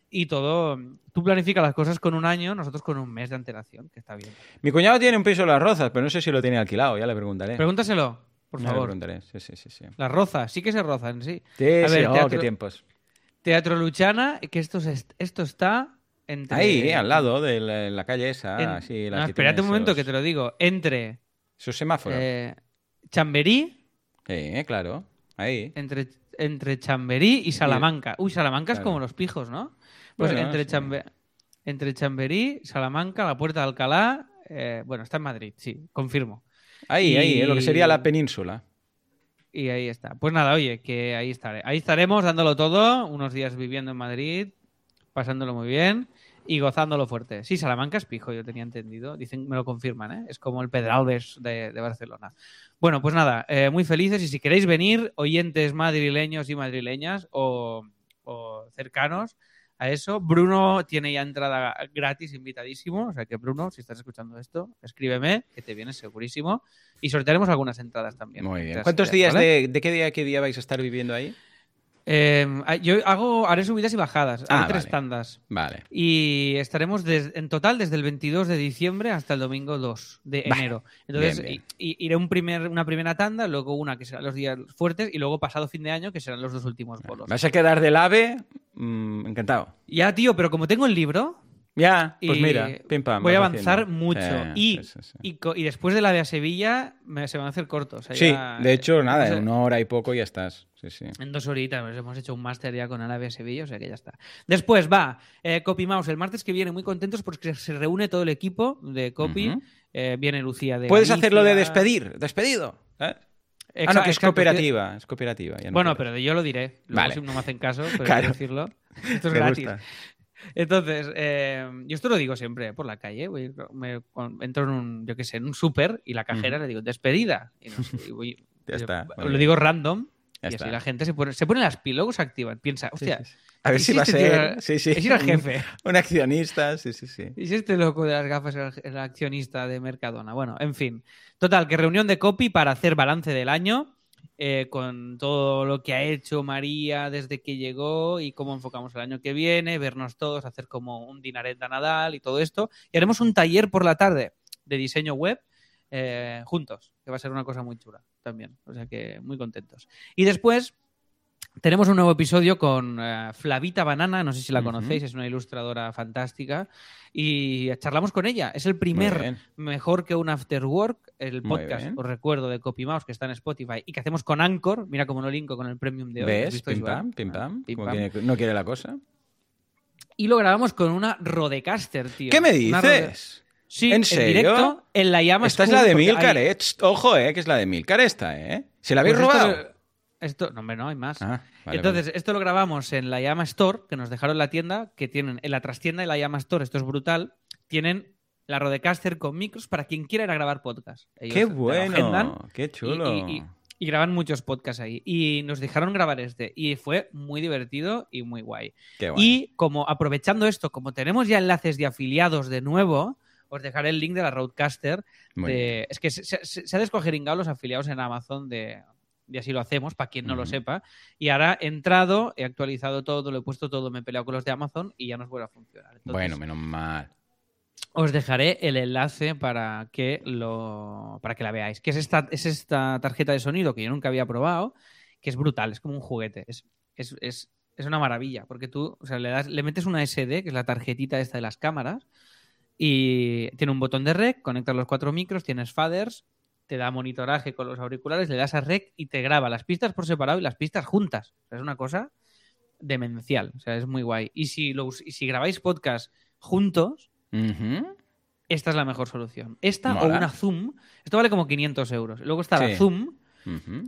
Y todo, tú planificas las cosas con un año, nosotros con un mes de antelación, que está bien. Mi cuñado tiene un piso en Las Rozas, pero no sé si lo tiene alquilado. Ya le preguntaré. Pregúntaselo, por le favor. preguntaré. Sí, sí, sí. Sí, Las rozas, sí que se rozan, sí. Sí, A sí, ver, oh, teatro- qué tiempos. Teatro Luchana, que esto, es- esto está entre... Ahí, al lado de la, la calle esa. en- así, la no, espérate un momento esos- que te lo digo. Entre Sus semáforos. eh, Chamberí, Sí, claro. Ahí. entre, entre Chamberí y Salamanca. Uy, Salamanca es como los pijos, ¿no? Pues Bueno, entre, sí. Chambe- entre Chamberí, Salamanca, la Puerta de Alcalá... eh, bueno, está en Madrid, sí, confirmo. Ahí, Y- ahí, eh, lo que sería la península. Y ahí está. Pues nada, oye, que ahí estaré. Ahí estaremos dándolo todo, unos días viviendo en Madrid, pasándolo muy bien. y gozándolo fuerte. Sí, Salamanca es pijo, yo tenía entendido. Dicen, me lo confirman, ¿eh? Es como el Pedralbes de, de Barcelona. Bueno, pues nada, eh, muy felices y si queréis venir, oyentes madrileños y madrileñas o, o cercanos a eso, Bruno tiene ya entrada gratis, invitadísimo. O sea que, Bruno, si estás escuchando esto, escríbeme, que te vienes segurísimo. Y sortearemos algunas entradas también. Muy bien. ¿Cuántos ¿vale? días de, de qué día a qué día vais a estar viviendo ahí? Eh, yo hago, haré subidas y bajadas, haré Ah, tres vale. tandas. Vale. Y estaremos des- en total desde el 22 de diciembre hasta el domingo 2 de enero. Entonces, Bien, bien. i- i- iré un primer, una primera tanda, luego una que serán los días fuertes y luego pasado fin de año que serán los dos últimos bolos. ¿Vas a quedar del ave? Mm, encantado. Ya, tío, pero como tengo el libro, Ya, pues y mira, pim pam. voy a avanzar haciendo. mucho. Sí, y, sí, sí, sí. y después de la de Sevilla me- se van a hacer cortos. o sea, Sí, ya- de hecho, nada, o sea, en una hora y poco ya estás. Sí, sí. En dos horitas, pues hemos hecho un máster ya con Arabia Sevilla, o sea que ya está. Después va eh, Copy Mouse el martes que viene, muy contentos porque se reúne todo el equipo de Copy. Eh, viene Lucía de. Puedes hacerlo de despedir, despedido. ¿eh? ah, Exa- no, que es exacto, cooperativa, es cooperativa. ya no Bueno, pero yo lo diré. Luego Vale. si no me hacen caso, pero Claro. decirlo. Esto es Me gratis. gusta. Entonces, eh, yo esto lo digo siempre eh, por la calle. voy- me- entro en un, yo qué sé, en un súper y la cajera le digo, despedida. Y no sé, y voy- Ya yo- está, muy Lo bien. digo random Ya y está. así la gente se pone, se pone las pilas, luego se activan. Piensa, hostia, Sí, sí, sí. A ver ¿y si va a este ser. era- Sí, sí. ¿y si era el jefe? Un accionista, sí, sí, sí. ¿Y si este loco de las gafas era el- el accionista de Mercadona? Bueno, en fin. Total, que reunión de copy para hacer balance del año eh, con todo lo que ha hecho María desde que llegó y cómo enfocamos el año que viene, vernos todos, hacer como un dinaret de Nadal y todo esto. Y haremos un taller por la tarde de diseño web eh, juntos, que va a ser una cosa muy chula también. O sea que muy contentos. Y después tenemos un nuevo episodio con eh, Flavita Banana, no sé si la conocéis, es una ilustradora fantástica. Y charlamos con ella. Es el primer mejor que un After Work, el podcast, os recuerdo, de CopyMouse, que está en Spotify, y que hacemos con Anchor. Mira cómo lo linko con el premium de hoy. ¿Has ¿Ves? Pim pam, pim Ah, pam. pim, pam. no quiere la cosa. Y lo grabamos con una Rodecaster, tío. ¿Qué me dices? Sí, ¿En serio? directo, en la llama Esta es la de Milcar, hay- eh. Ojo, eh, que es la de Milcar esta, eh. ¿Se la habéis Pues robado? Esto, no, hombre, no, hay más. Ah, vale, Entonces, esto lo grabamos en la Llama Store, que nos dejaron la tienda, que tienen en la trastienda de la Llama Store, esto es brutal, tienen la Rodecaster con micros para quien quiera ir a grabar podcast. Ellos Qué bueno, qué y- chulo. Y, y- y graban muchos podcasts ahí. Y nos dejaron grabar este. Y fue muy divertido y muy guay. Qué guay. Y como aprovechando esto, como tenemos ya enlaces de afiliados de nuevo, os dejaré el link de la Roadcaster. De-. Es que se, se- se ha descogeringado los afiliados en Amazon de, de así lo hacemos, para quien no lo sepa. Y ahora he entrado, he actualizado todo, lo he puesto todo, me he peleado con los de Amazon y ya nos vuelve a funcionar. Entonces, Bueno, menos mal. os dejaré el enlace para que lo para que la veáis. Que es esta, es esta tarjeta de sonido que yo nunca había probado, que es brutal, es como un juguete. Es, es, es, es una maravilla. Porque tú, o sea, le das, le metes una SD, que es la tarjetita esta de las cámaras, y tiene un botón de rec, conectas los cuatro micros, tienes faders, te da monitoraje con los auriculares, le das a rec y te graba las pistas por separado y las pistas juntas. O sea, es una cosa demencial. O sea, es muy guay. Y si, lo, y si grabáis podcast juntos, esta es la mejor solución. Esta o una Zoom. Esto vale como 500 euros. Luego está Sí. la Zoom,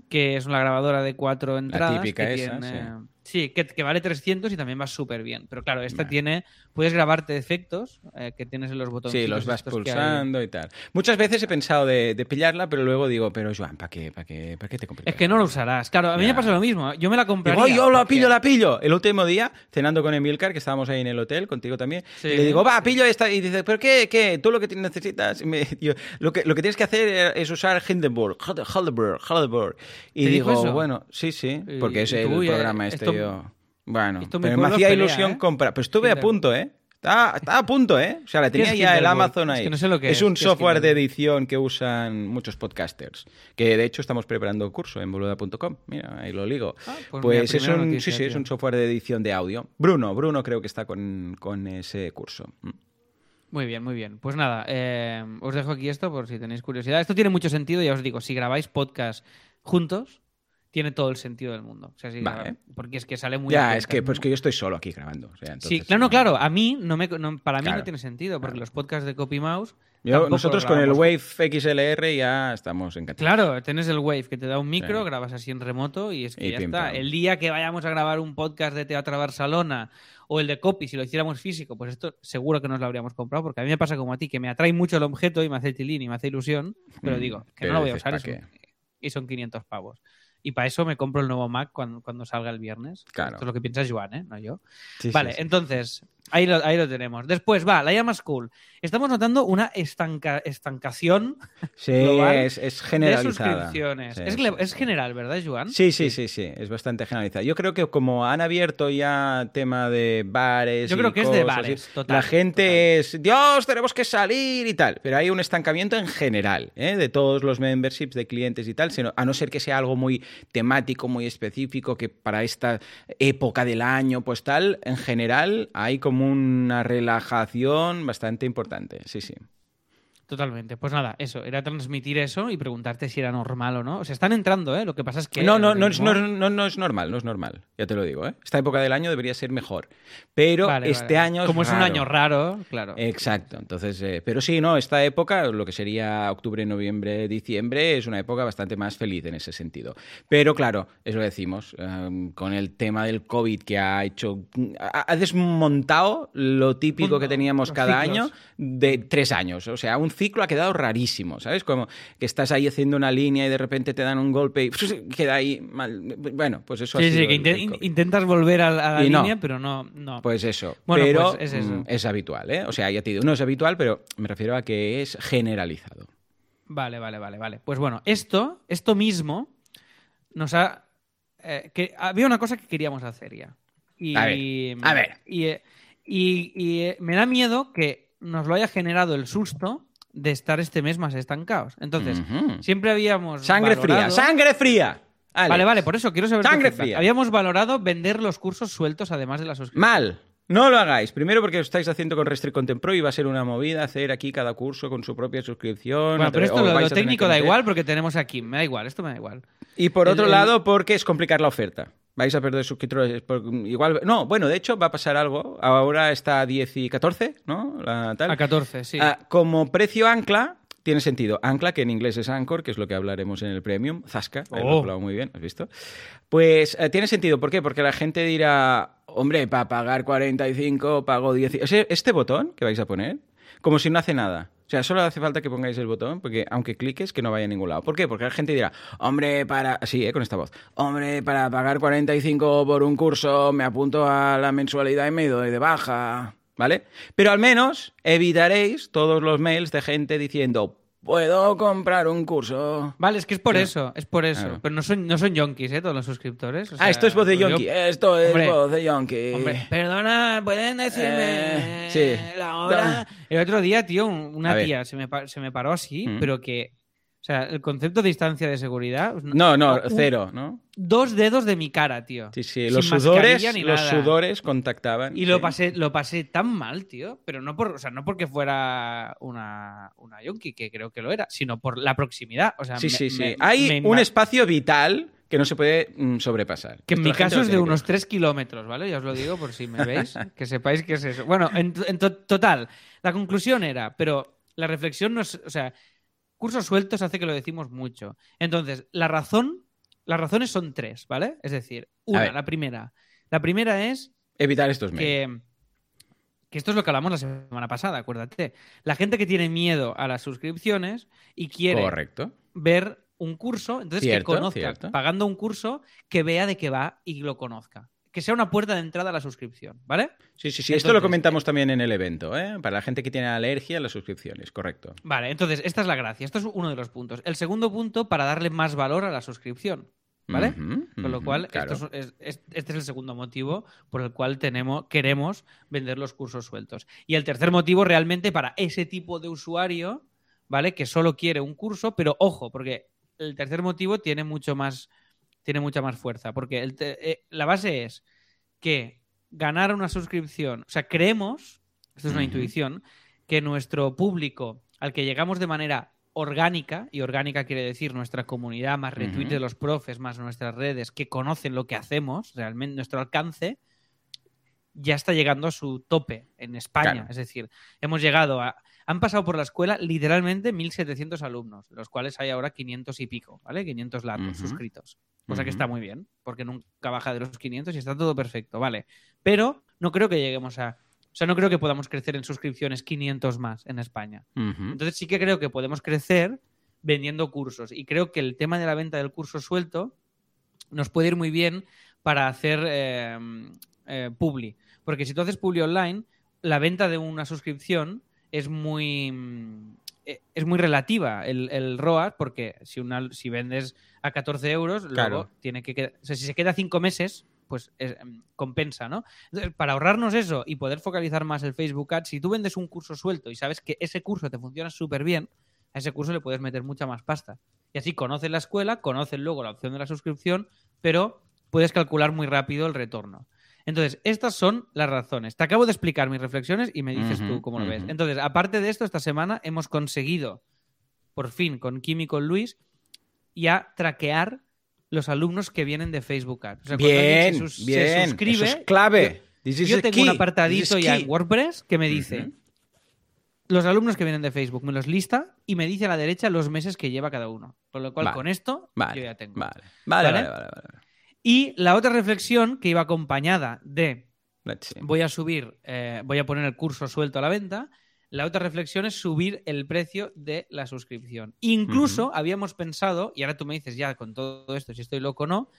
que es una grabadora de cuatro entradas. típica que esa, tiene- sí. Que, que vale 300 y también va súper bien. Pero claro, esta Vale. tiene... Puedes grabarte efectos eh, que tienes en los botones. Sí, los vas pulsando y tal. Muchas veces he pensado de, de pillarla, pero luego digo, pero Joan, ¿para qué, para qué, para qué te compras? Es que no lo usarás. Claro, a mí Ya. me pasa lo mismo. Yo me la compraría. "Ay, yo la pillo, la pillo. El último día, cenando con Emilcar, que estábamos ahí en el hotel, contigo también, Sí. y le digo, va, pillo esta. Y dice, ¿pero qué? qué? Tú lo que necesitas. me- yo, lo, que, lo que tienes que hacer es usar Hindenburg, Hindenburg, Hindenburg. Y ¿Te dijo digo, bueno, sí, sí, porque es el ya- programa este esto-. Bueno, esto pero me hacía pelea, ilusión ¿eh? comprar. Pero estuve a punto, ¿eh? Estaba, estaba a punto, ¿eh? O sea, la ¿Qué es tenía ya el? Amazon Es ahí. que no sé lo que es. un ¿Qué es software de edición que usan muchos podcasters. Que de hecho estamos preparando curso en boluda.com. Mira, ahí lo ligo. Ah, pues Pues, es un, noticia, sí, sí, es un software de edición de audio. Bruno, Bruno creo que está con, con ese curso. Mm. Muy bien, muy bien. Pues nada, eh, os dejo aquí esto por si tenéis curiosidad. Esto tiene mucho sentido, ya os digo, si grabáis podcast juntos, tiene todo el sentido del mundo. O sea, sí, Vale. Porque es que sale muy. Ya, es que, pues que yo estoy solo aquí grabando. o sea, Sí, claro, no, claro. A mí, no me, no- para mí Claro. no tiene sentido, porque Claro. los podcasts de Copy Mouse. Yo- nosotros con el Wave XLR ya estamos encantados. Claro, tienes el Wave que te da un micro, Sí. grabas así en remoto y es que Y ya pim, está. pam. El día que vayamos a grabar un podcast de Teatro Barcelona o el de Copy, si lo hiciéramos físico, pues esto seguro que nos lo habríamos comprado, porque a mí me pasa como a ti, que me atrae mucho el objeto y me hace tilín y me hace ilusión, pero Mm, digo, que pero no lo voy a usar y ¿pa' son, y son 500 pavos. Y para eso me compro el nuevo Mac cuando, cuando salga el viernes. Claro. Esto es lo que piensa Joan, ¿eh? No yo. Sí, sí, Vale, sí. entonces, ahí lo, ahí lo tenemos. Después va, la llama School. Estamos notando una estanca, estancación Sí, global es, es de generalizada. suscripciones. Sí, es, sí, es general, ¿verdad, Joan? Sí, sí, sí, sí, es bastante generalizada. Yo creo que como han abierto ya tema de bares, Yo y creo que es de bares, así, total, la gente es Dios, tenemos que salir y tal, pero hay un estancamiento en general, ¿eh? de todos los memberships de clientes y tal, sino- a no ser que sea algo muy temático, muy específico, que para esta época del año, pues tal, en general hay como una relajación bastante importante. Sí, sí. Totalmente. Pues nada, eso, era transmitir eso y preguntarte si era normal o no. O sea, están entrando, ¿eh? Lo que pasa es que. No, no, no, es, no, no- no es normal, no es normal, ya te lo digo. ¿eh? Esta época del año debería ser mejor, pero Vale, este vale. año es Como es un año raro, claro. Exacto, entonces, eh, pero sí, no, esta época, lo que sería octubre, noviembre, diciembre, es una época bastante más feliz en ese sentido. Pero claro, eso lo decimos, eh, con el tema del COVID que ha hecho, ha, desmontado lo típico que teníamos cada año de tres años. O sea, un ciclo ha quedado rarísimo, ¿sabes? Como que estás ahí haciendo una línea y de repente te dan un golpe y queda ahí mal. Bueno, pues eso ha sido sí, que intentas volver a, a la no. línea, pero no. no. Pues eso. Bueno, pero pues es eso. mm, es habitual, ¿eh? O sea, ya te digo, no es habitual, pero me refiero a que es generalizado. Vale, vale, vale, vale. Pues bueno, esto, esto mismo nos ha. eh, que había una cosa que queríamos hacer ya. Y, A ver, a ver. Y, eh, y- y, eh, me da miedo que nos lo haya generado el susto de estar este mes más estancados. Entonces, siempre habíamos. Sangre fría, sangre fría. Alex. Vale, vale, por eso quiero saber. Sangre fría. Habíamos valorado vender los cursos sueltos además de la suscripción. Mal. No lo hagáis. Primero porque lo estáis haciendo con Restrict Content Pro y va a ser una movida hacer aquí cada curso con su propia suscripción. Bueno, pero esto lo, técnico da igual porque tenemos aquí. Me da igual, esto me da igual. Y por El- otro el- lado, porque es complicar la oferta. Vais a perder suscriptores. por- igual, no, bueno, de hecho va a pasar algo. Ahora está a 10 y 14, ¿no? La tal. A 14, sí. Ah, como precio ancla, tiene sentido. Ancla, que en inglés es Anchor, que es lo que hablaremos en el Premium. Zasca, lo he Oh. hablado muy bien, ¿has visto? Pues eh, tiene sentido. ¿Por qué? Porque la gente dirá, hombre, para pagar 45 pago 10. O sea, este botón que vais a poner, como si no hace nada. O sea, solo hace falta que pongáis el botón, porque aunque cliques, que no vaya a ningún lado. ¿Por qué? Porque la gente dirá, hombre, para. Así, ¿eh? Con esta voz. Hombre, para pagar 45 por un curso, me apunto a la mensualidad y me doy de baja. ¿Vale? Pero al menos evitaréis todos los mails de gente diciendo, ¿puedo comprar un curso? Vale, es que es por Sí. eso, es por eso. Claro. Pero no son, no son yonkis, ¿eh? Todos los suscriptores. o ah, esto es voz de yo- yonki. Esto es Hombre, voz de yonki. Hombre, perdona, ¿pueden decirme Eh, sí. la hora? El otro día, tío, una tía se me, se me paró así, Mm. pero que... O sea, el concepto de distancia de seguridad... No, no, un- cero, ¿no? Dos dedos de mi cara, tío. Sí, sí, los sudores, los sudores contactaban. Y lo pasé, lo pasé tan mal, tío. Pero no por, o sea, no porque fuera una, una yonki, que creo que lo era, sino por la proximidad. O sea, Sí, me- sí, sí. me- Hay me un espacio vital que no se puede mm, sobrepasar. Que en Esto mi caso es de unos 3 kilómetros, ¿vale? Ya os lo digo por si me veis, que sepáis que es eso. Bueno, en, en to- total, la conclusión era, pero la reflexión no es, o sea, cursos sueltos hace que lo decimos mucho. Entonces, la razón, las razones son tres, ¿vale? Es decir, una, la primera. La primera es Evitar estos que, que esto es lo que hablamos la semana pasada, acuérdate. La gente que tiene miedo a las suscripciones y quiere Correcto. ver un curso, entonces Cierto, que conozca, cierto. pagando un curso, que vea de qué va y lo conozca. Que sea una puerta de entrada a la suscripción, ¿vale? Sí, sí, sí. Esto lo comentamos también en el evento, ¿eh? Para la gente que tiene alergia a las suscripciones, correcto. Vale, entonces esta es la gracia. Esto es uno de los puntos. El segundo punto, para darle más valor a la suscripción, ¿vale? Con lo cual, claro. esto es- es- este es el segundo motivo por el cual tenemos, queremos vender los cursos sueltos. Y el tercer motivo realmente para ese tipo de usuario, ¿vale? Que solo quiere un curso, pero ojo, porque el tercer motivo tiene mucho más, tiene mucha más fuerza. Porque el te- eh, la base es que ganar una suscripción, o sea, creemos, esto es una intuición, que nuestro público al que llegamos de manera orgánica, y orgánica quiere decir nuestra comunidad, más retweets de los profes, más nuestras redes, que conocen lo que hacemos, realmente nuestro alcance, ya está llegando a su tope en España. Claro. Es decir, hemos llegado a... Han pasado por la escuela literalmente 1.700 alumnos, de los cuales hay ahora 500 y pico, ¿vale? 500 largos suscritos. Cosa que Ujú. está muy bien, porque nunca baja de los 500 y está todo perfecto, ¿vale? Pero no creo que lleguemos a... O sea, no creo que podamos crecer en suscripciones 500 más en España. Entonces sí que creo que podemos crecer vendiendo cursos. Y creo que el tema de la venta del curso suelto nos puede ir muy bien para hacer eh, eh, publi. Porque si tú haces publi online, la venta de una suscripción es muy mm, es muy relativa el, el ROAS, porque si, una, si vendes a 14 euros, luego tiene que quedar. O sea, si se queda 5 meses, pues es, em, compensa, ¿no? Entonces, para ahorrarnos eso y poder focalizar más el Facebook Ads, si tú vendes un curso suelto y sabes que ese curso te funciona súper bien, a ese curso le puedes meter mucha más pasta. Y así conoces la escuela, conoces luego la opción de la suscripción, pero puedes calcular muy rápido el retorno. Entonces, estas son las razones. Te acabo de explicar mis reflexiones y me dices tú cómo lo ves. Entonces, aparte de esto, esta semana hemos conseguido, por fin, con Kim y con Luis, ya traquear los alumnos que vienen de Facebook Ads. O sea, Bien, se sus- se bien. suscribe, Eso es clave. This yo tengo key. un apartadito ya en WordPress que me dice los alumnos que vienen de Facebook, me los lista y me dice a la derecha los meses que lleva cada uno. Con lo cual, Vale. con esto, Vale, yo ya tengo. ¿Vale? vale, vale, vale. Y la otra reflexión que iba acompañada de voy a subir, eh, voy a poner el curso suelto a la venta. La otra reflexión es subir el precio de la suscripción. Incluso habíamos pensado, y ahora tú me dices ya con todo esto si estoy loco o no,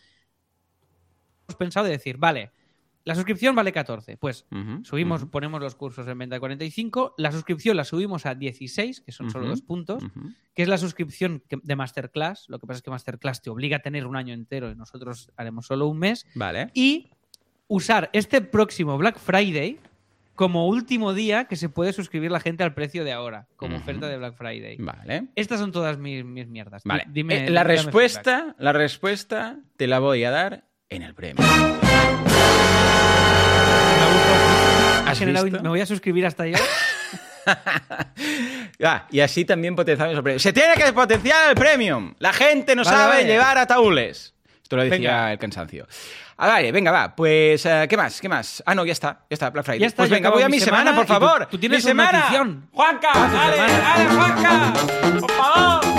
hemos pensado de decir, vale, la suscripción vale 14, pues Ujú, subimos, ujú, ponemos los cursos en venta a 45, la suscripción la subimos a 16, que son solo Ujú, dos puntos, que es la suscripción de Masterclass. Lo que pasa es que Masterclass te obliga a tener un año entero y nosotros haremos solo un mes Vale. y usar este próximo Black Friday como último día que se puede suscribir la gente al precio de ahora, como oferta de Black Friday. Vale. Estas son todas mis, mis mierdas. Vale. Dime, Eh, la respuesta, la respuesta te la voy a dar en el premio. ¿Has Ha generado- visto? Me voy a suscribir hasta yo. Ah, y así también potenciamos el premium. Se tiene que potenciar el premium. La gente no Vale, sabe vale. llevar ataúdes. Esto lo decía Venga. el cansancio. Ah, vale, venga, va. Pues, eh, ¿qué más? ¿Qué más? Ah, no, ya está. Ya está, Black Friday. Ya está, pues venga, voy a mi semana, semana por y tú- favor. tú tienes mi una semana. notición. Juanca, dale, dale, Juanca. Por favor.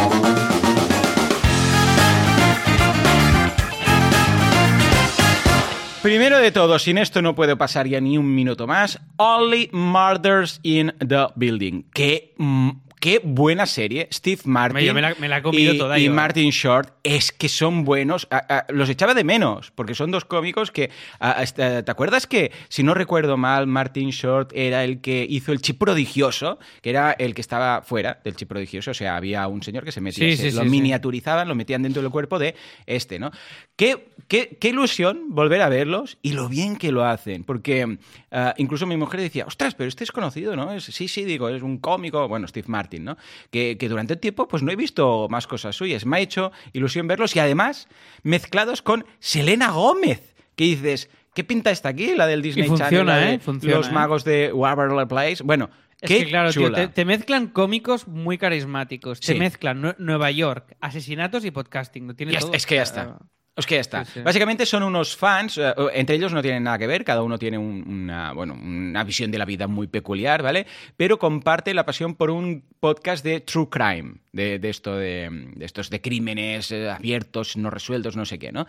Primero de todo, sin esto no puedo pasar ya ni un minuto más. Only Murders in the Building. Qué, mm, qué buena serie. Steve Martin. Yo me la- me la he comido y, toda y yo, eh. Martin Short es que son buenos. A- a- los echaba de menos, porque son dos cómicos que. a- hasta- ¿Te acuerdas que, si no recuerdo mal, Martin Short era el que hizo el chip prodigioso, que era el que estaba fuera del chip prodigioso? O sea, había un señor que se metía, Sí, se- sí, lo sí, miniaturizaban, lo metían dentro del cuerpo de este, ¿no? Qué, qué, qué ilusión volver a verlos y lo bien que lo hacen, porque ah, incluso mi mujer decía, ostras, pero este es conocido, ¿no? Es- sí, sí, digo, es un cómico, bueno, Steve Martin, ¿no? Que, que durante el tiempo pues no he visto más cosas suyas. Me ha hecho ilusión verlos y además mezclados con Selena Gómez, que dices, ¿qué pinta está aquí? La del Disney funciona, Channel, ¿eh? Funciona, los ¿eh? magos de Waverly Place. Bueno, Es qué que claro, tío, te, te mezclan cómicos muy carismáticos. Sí. Te mezclan Nue- Nueva York, asesinatos y podcasting. Lo tiene Ya todo. está, es que ya está. Es que ya está. Sí, sí. Básicamente son unos fans, eh, entre ellos no tienen nada que ver, cada uno tiene un- una, bueno, una visión de la vida muy peculiar, ¿vale? Pero comparte la pasión por un podcast de true crime, de, de esto de, de estos de crímenes eh, abiertos, no resueltos, no sé qué, ¿no?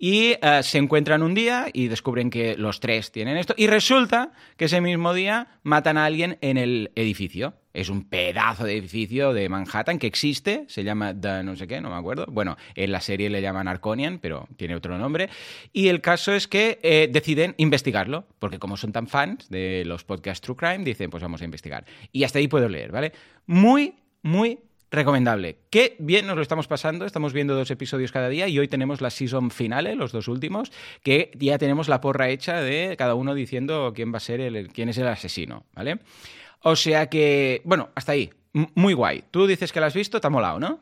Y eh, se encuentran un día y descubren que los tres tienen esto y resulta que ese mismo día matan a alguien en el edificio. Es un pedazo de edificio de Manhattan que existe, se llama no sé qué, no me acuerdo. Bueno, en la serie le llaman Arconian, pero tiene otro nombre. Y el caso es que eh, deciden investigarlo, porque como son tan fans de los podcasts True Crime, dicen, pues vamos a investigar. Y hasta ahí puedo leer, ¿vale? Muy, muy recomendable. Qué bien nos lo estamos pasando. Estamos viendo dos episodios cada día y hoy tenemos la season finale, los dos últimos, que ya tenemos la porra hecha de cada uno diciendo quién va a ser el, quién es el asesino, ¿vale? O sea que, bueno, hasta ahí. Muy guay. Tú dices que la has visto, te ha molado, ¿no?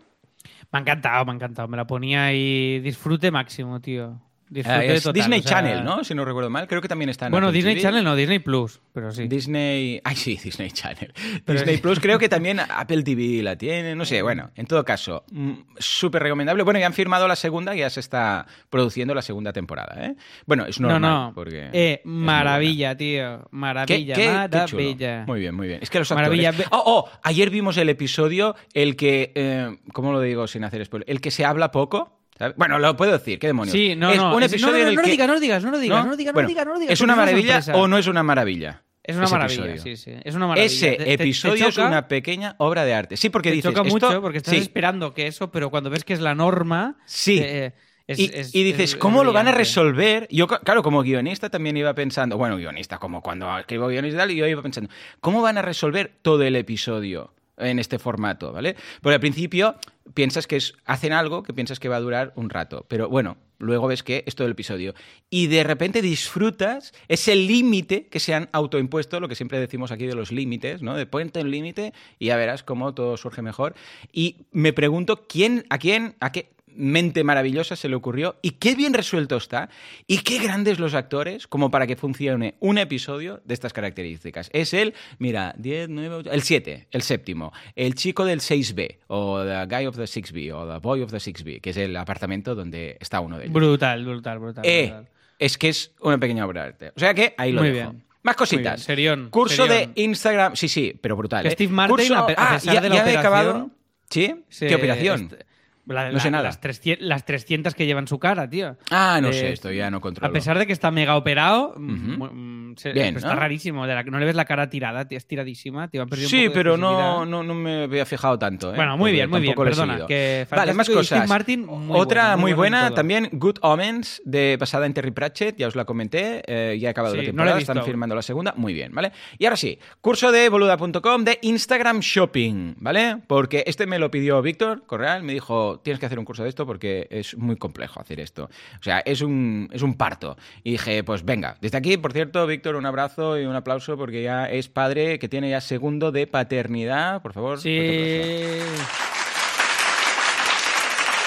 Me ha encantado, me ha encantado. Me la ponía y disfrute máximo, tío. Es total, Disney o sea- Channel, ¿no? Si no recuerdo mal. Creo que también está en Bueno, Apple Disney TV. Channel no, Disney Plus, pero sí. Disney. Ay, sí, Disney Channel. Pero Disney sí. Plus, creo que también Apple TV la tiene. No sé, bueno, en todo caso, mm, súper recomendable. Bueno, ya han firmado la segunda, ya se está produciendo la segunda temporada, ¿eh? Bueno, es no, normal. no. Porque eh, maravilla, tío. buena. ¿Qué- Maravilla, qué- maravilla. Muy bien, muy bien. Es que los Maravilla. actores... Oh, oh, ayer vimos el episodio, el que... eh, ¿Cómo lo digo sin hacer spoiler? El que se habla poco. ¿Sabes? Bueno, lo puedo decir, ¿qué demonios? Sí, no, es no. un es- episodio no, lo digas, no lo digas, no lo digas, no, lo digas, no lo digas, no lo digas. ¿Es una es maravilla o no es una maravilla? Es una maravilla, episodio? sí, sí. Es una maravilla. Ese Te- te- te episodio es una pequeña obra de arte. Sí, porque te dices. choca esto- mucho porque estás sí, esperando que eso, pero cuando ves que es la norma. Sí. eh, es- y, es- y dices, es- es ¿cómo lo van a resolver? Yo, claro, como guionista también iba pensando, bueno, guionista, como cuando escribo guiones y tal, y yo iba pensando, ¿cómo van a resolver todo el episodio en este formato, ¿vale? Porque al principio piensas que es, hacen algo que piensas que va a durar un rato, pero bueno, luego ves que es todo el episodio. Y de repente disfrutas ese límite que se han autoimpuesto, lo que siempre decimos aquí de los límites, ¿no? De ponte un límite y ya verás cómo todo surge mejor. Y me pregunto, ¿quién, a quién, a qué mente maravillosa se le ocurrió y qué bien resuelto está y qué grandes los actores como para que funcione un episodio de estas características. Es el, mira, 10, 9, 8, el 7, el séptimo, el chico del 6B o the guy of the 6B o the boy of the 6B, que es el apartamento donde está uno de ellos. Brutal, brutal, brutal. Eh, brutal. es que es una pequeña obra de arte. O sea que ahí lo Muy dejo. bien. Más bien, cositas. serión, Curso serión. de Instagram. Sí, sí, pero brutal. ¿eh? Steve Martin, Curso- a Ah, pesar ya- de la ya he acabado. operación, ¿Sí? ¿Qué operación? este- la- No sé nada. Las, 300, las 300 que llevan su cara, tío. Ah, no Eh, sé, esto ya no controlo. A pesar de que está mega operado, mm, mm, se- Bien, está ¿no? rarísimo. de la- no le ves la cara tirada, tío, es tiradísima. Tío, Sí, pero no, no, no me había fijado tanto. ¿eh? Bueno, muy Porque bien, muy bien. Perdona. Que Vale, más cosas. Martin, muy Otra muy, buena también, Good Omens, de basada en Terry Pratchett, ya os la comenté, eh, ya he acabado Sí, la no la he temporada, están aún. firmando la segunda, muy bien, ¿vale? Y ahora sí, curso de boluda.com de Instagram Shopping, ¿vale? Porque este me lo pidió Víctor Correal, me dijo, tienes que hacer un curso de esto porque es muy complejo hacer esto. O sea, es un, es un parto. Y dije, pues venga, desde aquí, por cierto, Víctor, un abrazo y un aplauso porque ya es padre que tiene ya segundo de paternidad, por favor. Sí.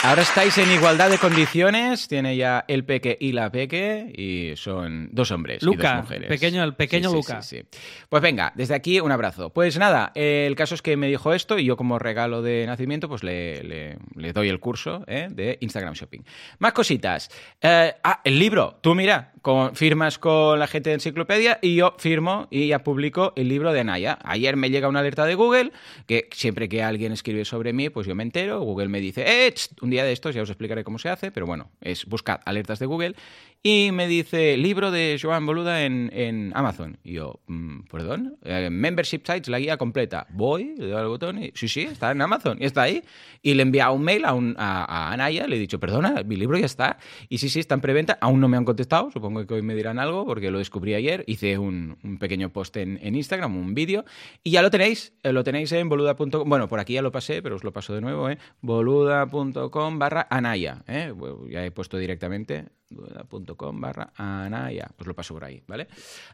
Ahora estáis en igualdad de condiciones, tiene ya el peque y la peque, y son dos hombres y Luca, dos mujeres. pequeño- el pequeño Sí, sí, Luca. sí, sí. Pues venga, desde aquí un abrazo. Pues nada, eh, el caso es que me dijo esto y yo como regalo de nacimiento pues le, le- le doy el curso ¿eh? de Instagram Shopping. Más cositas. Eh, ah, el libro. Tú mira, con, firmas con la gente de Enciclopedia y yo firmo y ya publico el libro de Naya. Ayer me llega una alerta de Google que siempre que alguien escribe sobre mí, pues yo me entero. Google me dice, eh, un día de estos ya os explicaré cómo se hace, pero bueno, es buscad alertas de Google y me dice libro de Joan Boluda en, en Amazon. Y yo, mm, perdón, Eh, membership sites, la guía completa. Voy, le doy al botón y sí, sí, está en Amazon y está ahí. Y le enviado un mail a, un, a, Anaya, le he dicho, perdona, mi libro ya está. Y sí, sí, está en preventa. Aún no me han contestado, supongo que hoy me dirán algo porque lo descubrí ayer. Hice un, un pequeño post en, en Instagram, un vídeo. Y ya lo tenéis, eh, lo tenéis en boluda.com. Bueno, por aquí ya lo pasé, pero os lo paso de nuevo, ¿eh? boluda.com barra Anaya. ¿eh? Ya he puesto directamente boluda.com barra Anaya. Os lo paso por ahí, ¿vale?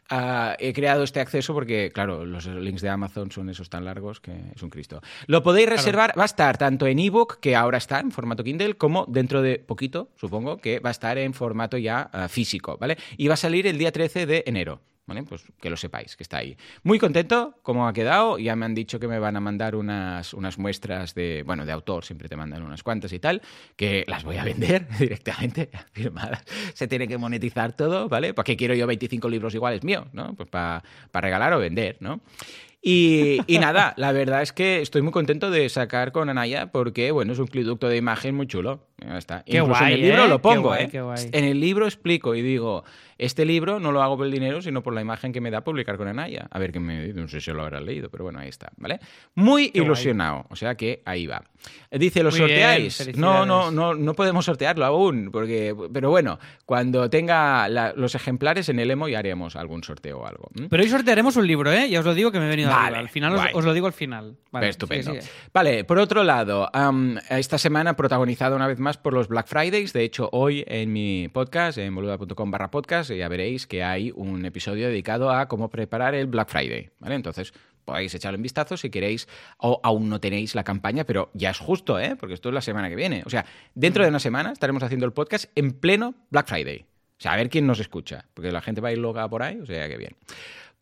Ah, he creado este acceso porque, claro, los links de Amazon son esos tan largos que es un Cristo. Lo podéis reservar, va a estar tanto en ebook, que ahora está en formato Kindle, como dentro de poquito, supongo, que va a estar en formato ya ah, físico, ¿vale? Y va a salir el día 13 de enero. ¿Vale? Pues que lo sepáis, que está ahí. Muy contento cómo ha quedado. Ya me han dicho que me van a mandar unas, unas muestras de, bueno, de autor, siempre te mandan unas cuantas y tal, que las voy a vender directamente, firmadas. Se tiene que monetizar todo, ¿vale? ¿Para qué quiero yo 25 libros iguales míos, ¿no? Pues para regalar o vender, ¿no? Y, y nada, la verdad es que estoy muy contento de sacar con Anaya porque, bueno, es un cliducto de imagen muy chulo. Ya está. Qué Incluso guay, en el libro ¿eh? lo pongo, guay, ¿eh? En el libro explico y digo, este libro no lo hago por el dinero, sino por la imagen que me da publicar con Anaya. A ver qué me no sé si lo habrás leído, pero bueno, ahí está, ¿vale? Muy Qué guay. ilusionado, o sea que ahí va. Dice, ¿lo Muy bien, sorteáis? no, no, no, no podemos sortearlo aún, porque, pero bueno, cuando tenga la- los ejemplares en el emo ya haremos algún sorteo o algo. Pero hoy sortearemos un libro, ¿eh? Ya os lo digo que me he venido Vale. Al final os, lo digo al final. Vale, Estupendo. sigue, sigue. Vale, por otro lado, esta semana protagonizada una vez más por los Black Fridays. De hecho, hoy en mi podcast, en boluda.com barra podcast, ya veréis que hay un episodio dedicado a cómo preparar el Black Friday. ¿Vale? Entonces, podéis echarle un vistazo si queréis o aún no tenéis la campaña, pero ya es justo, ¿eh? Porque esto es la semana que viene. O sea, dentro de una semana estaremos haciendo el podcast en pleno Black Friday. O sea, a ver quién nos escucha, porque la gente va a ir loca por ahí, o sea, que bien.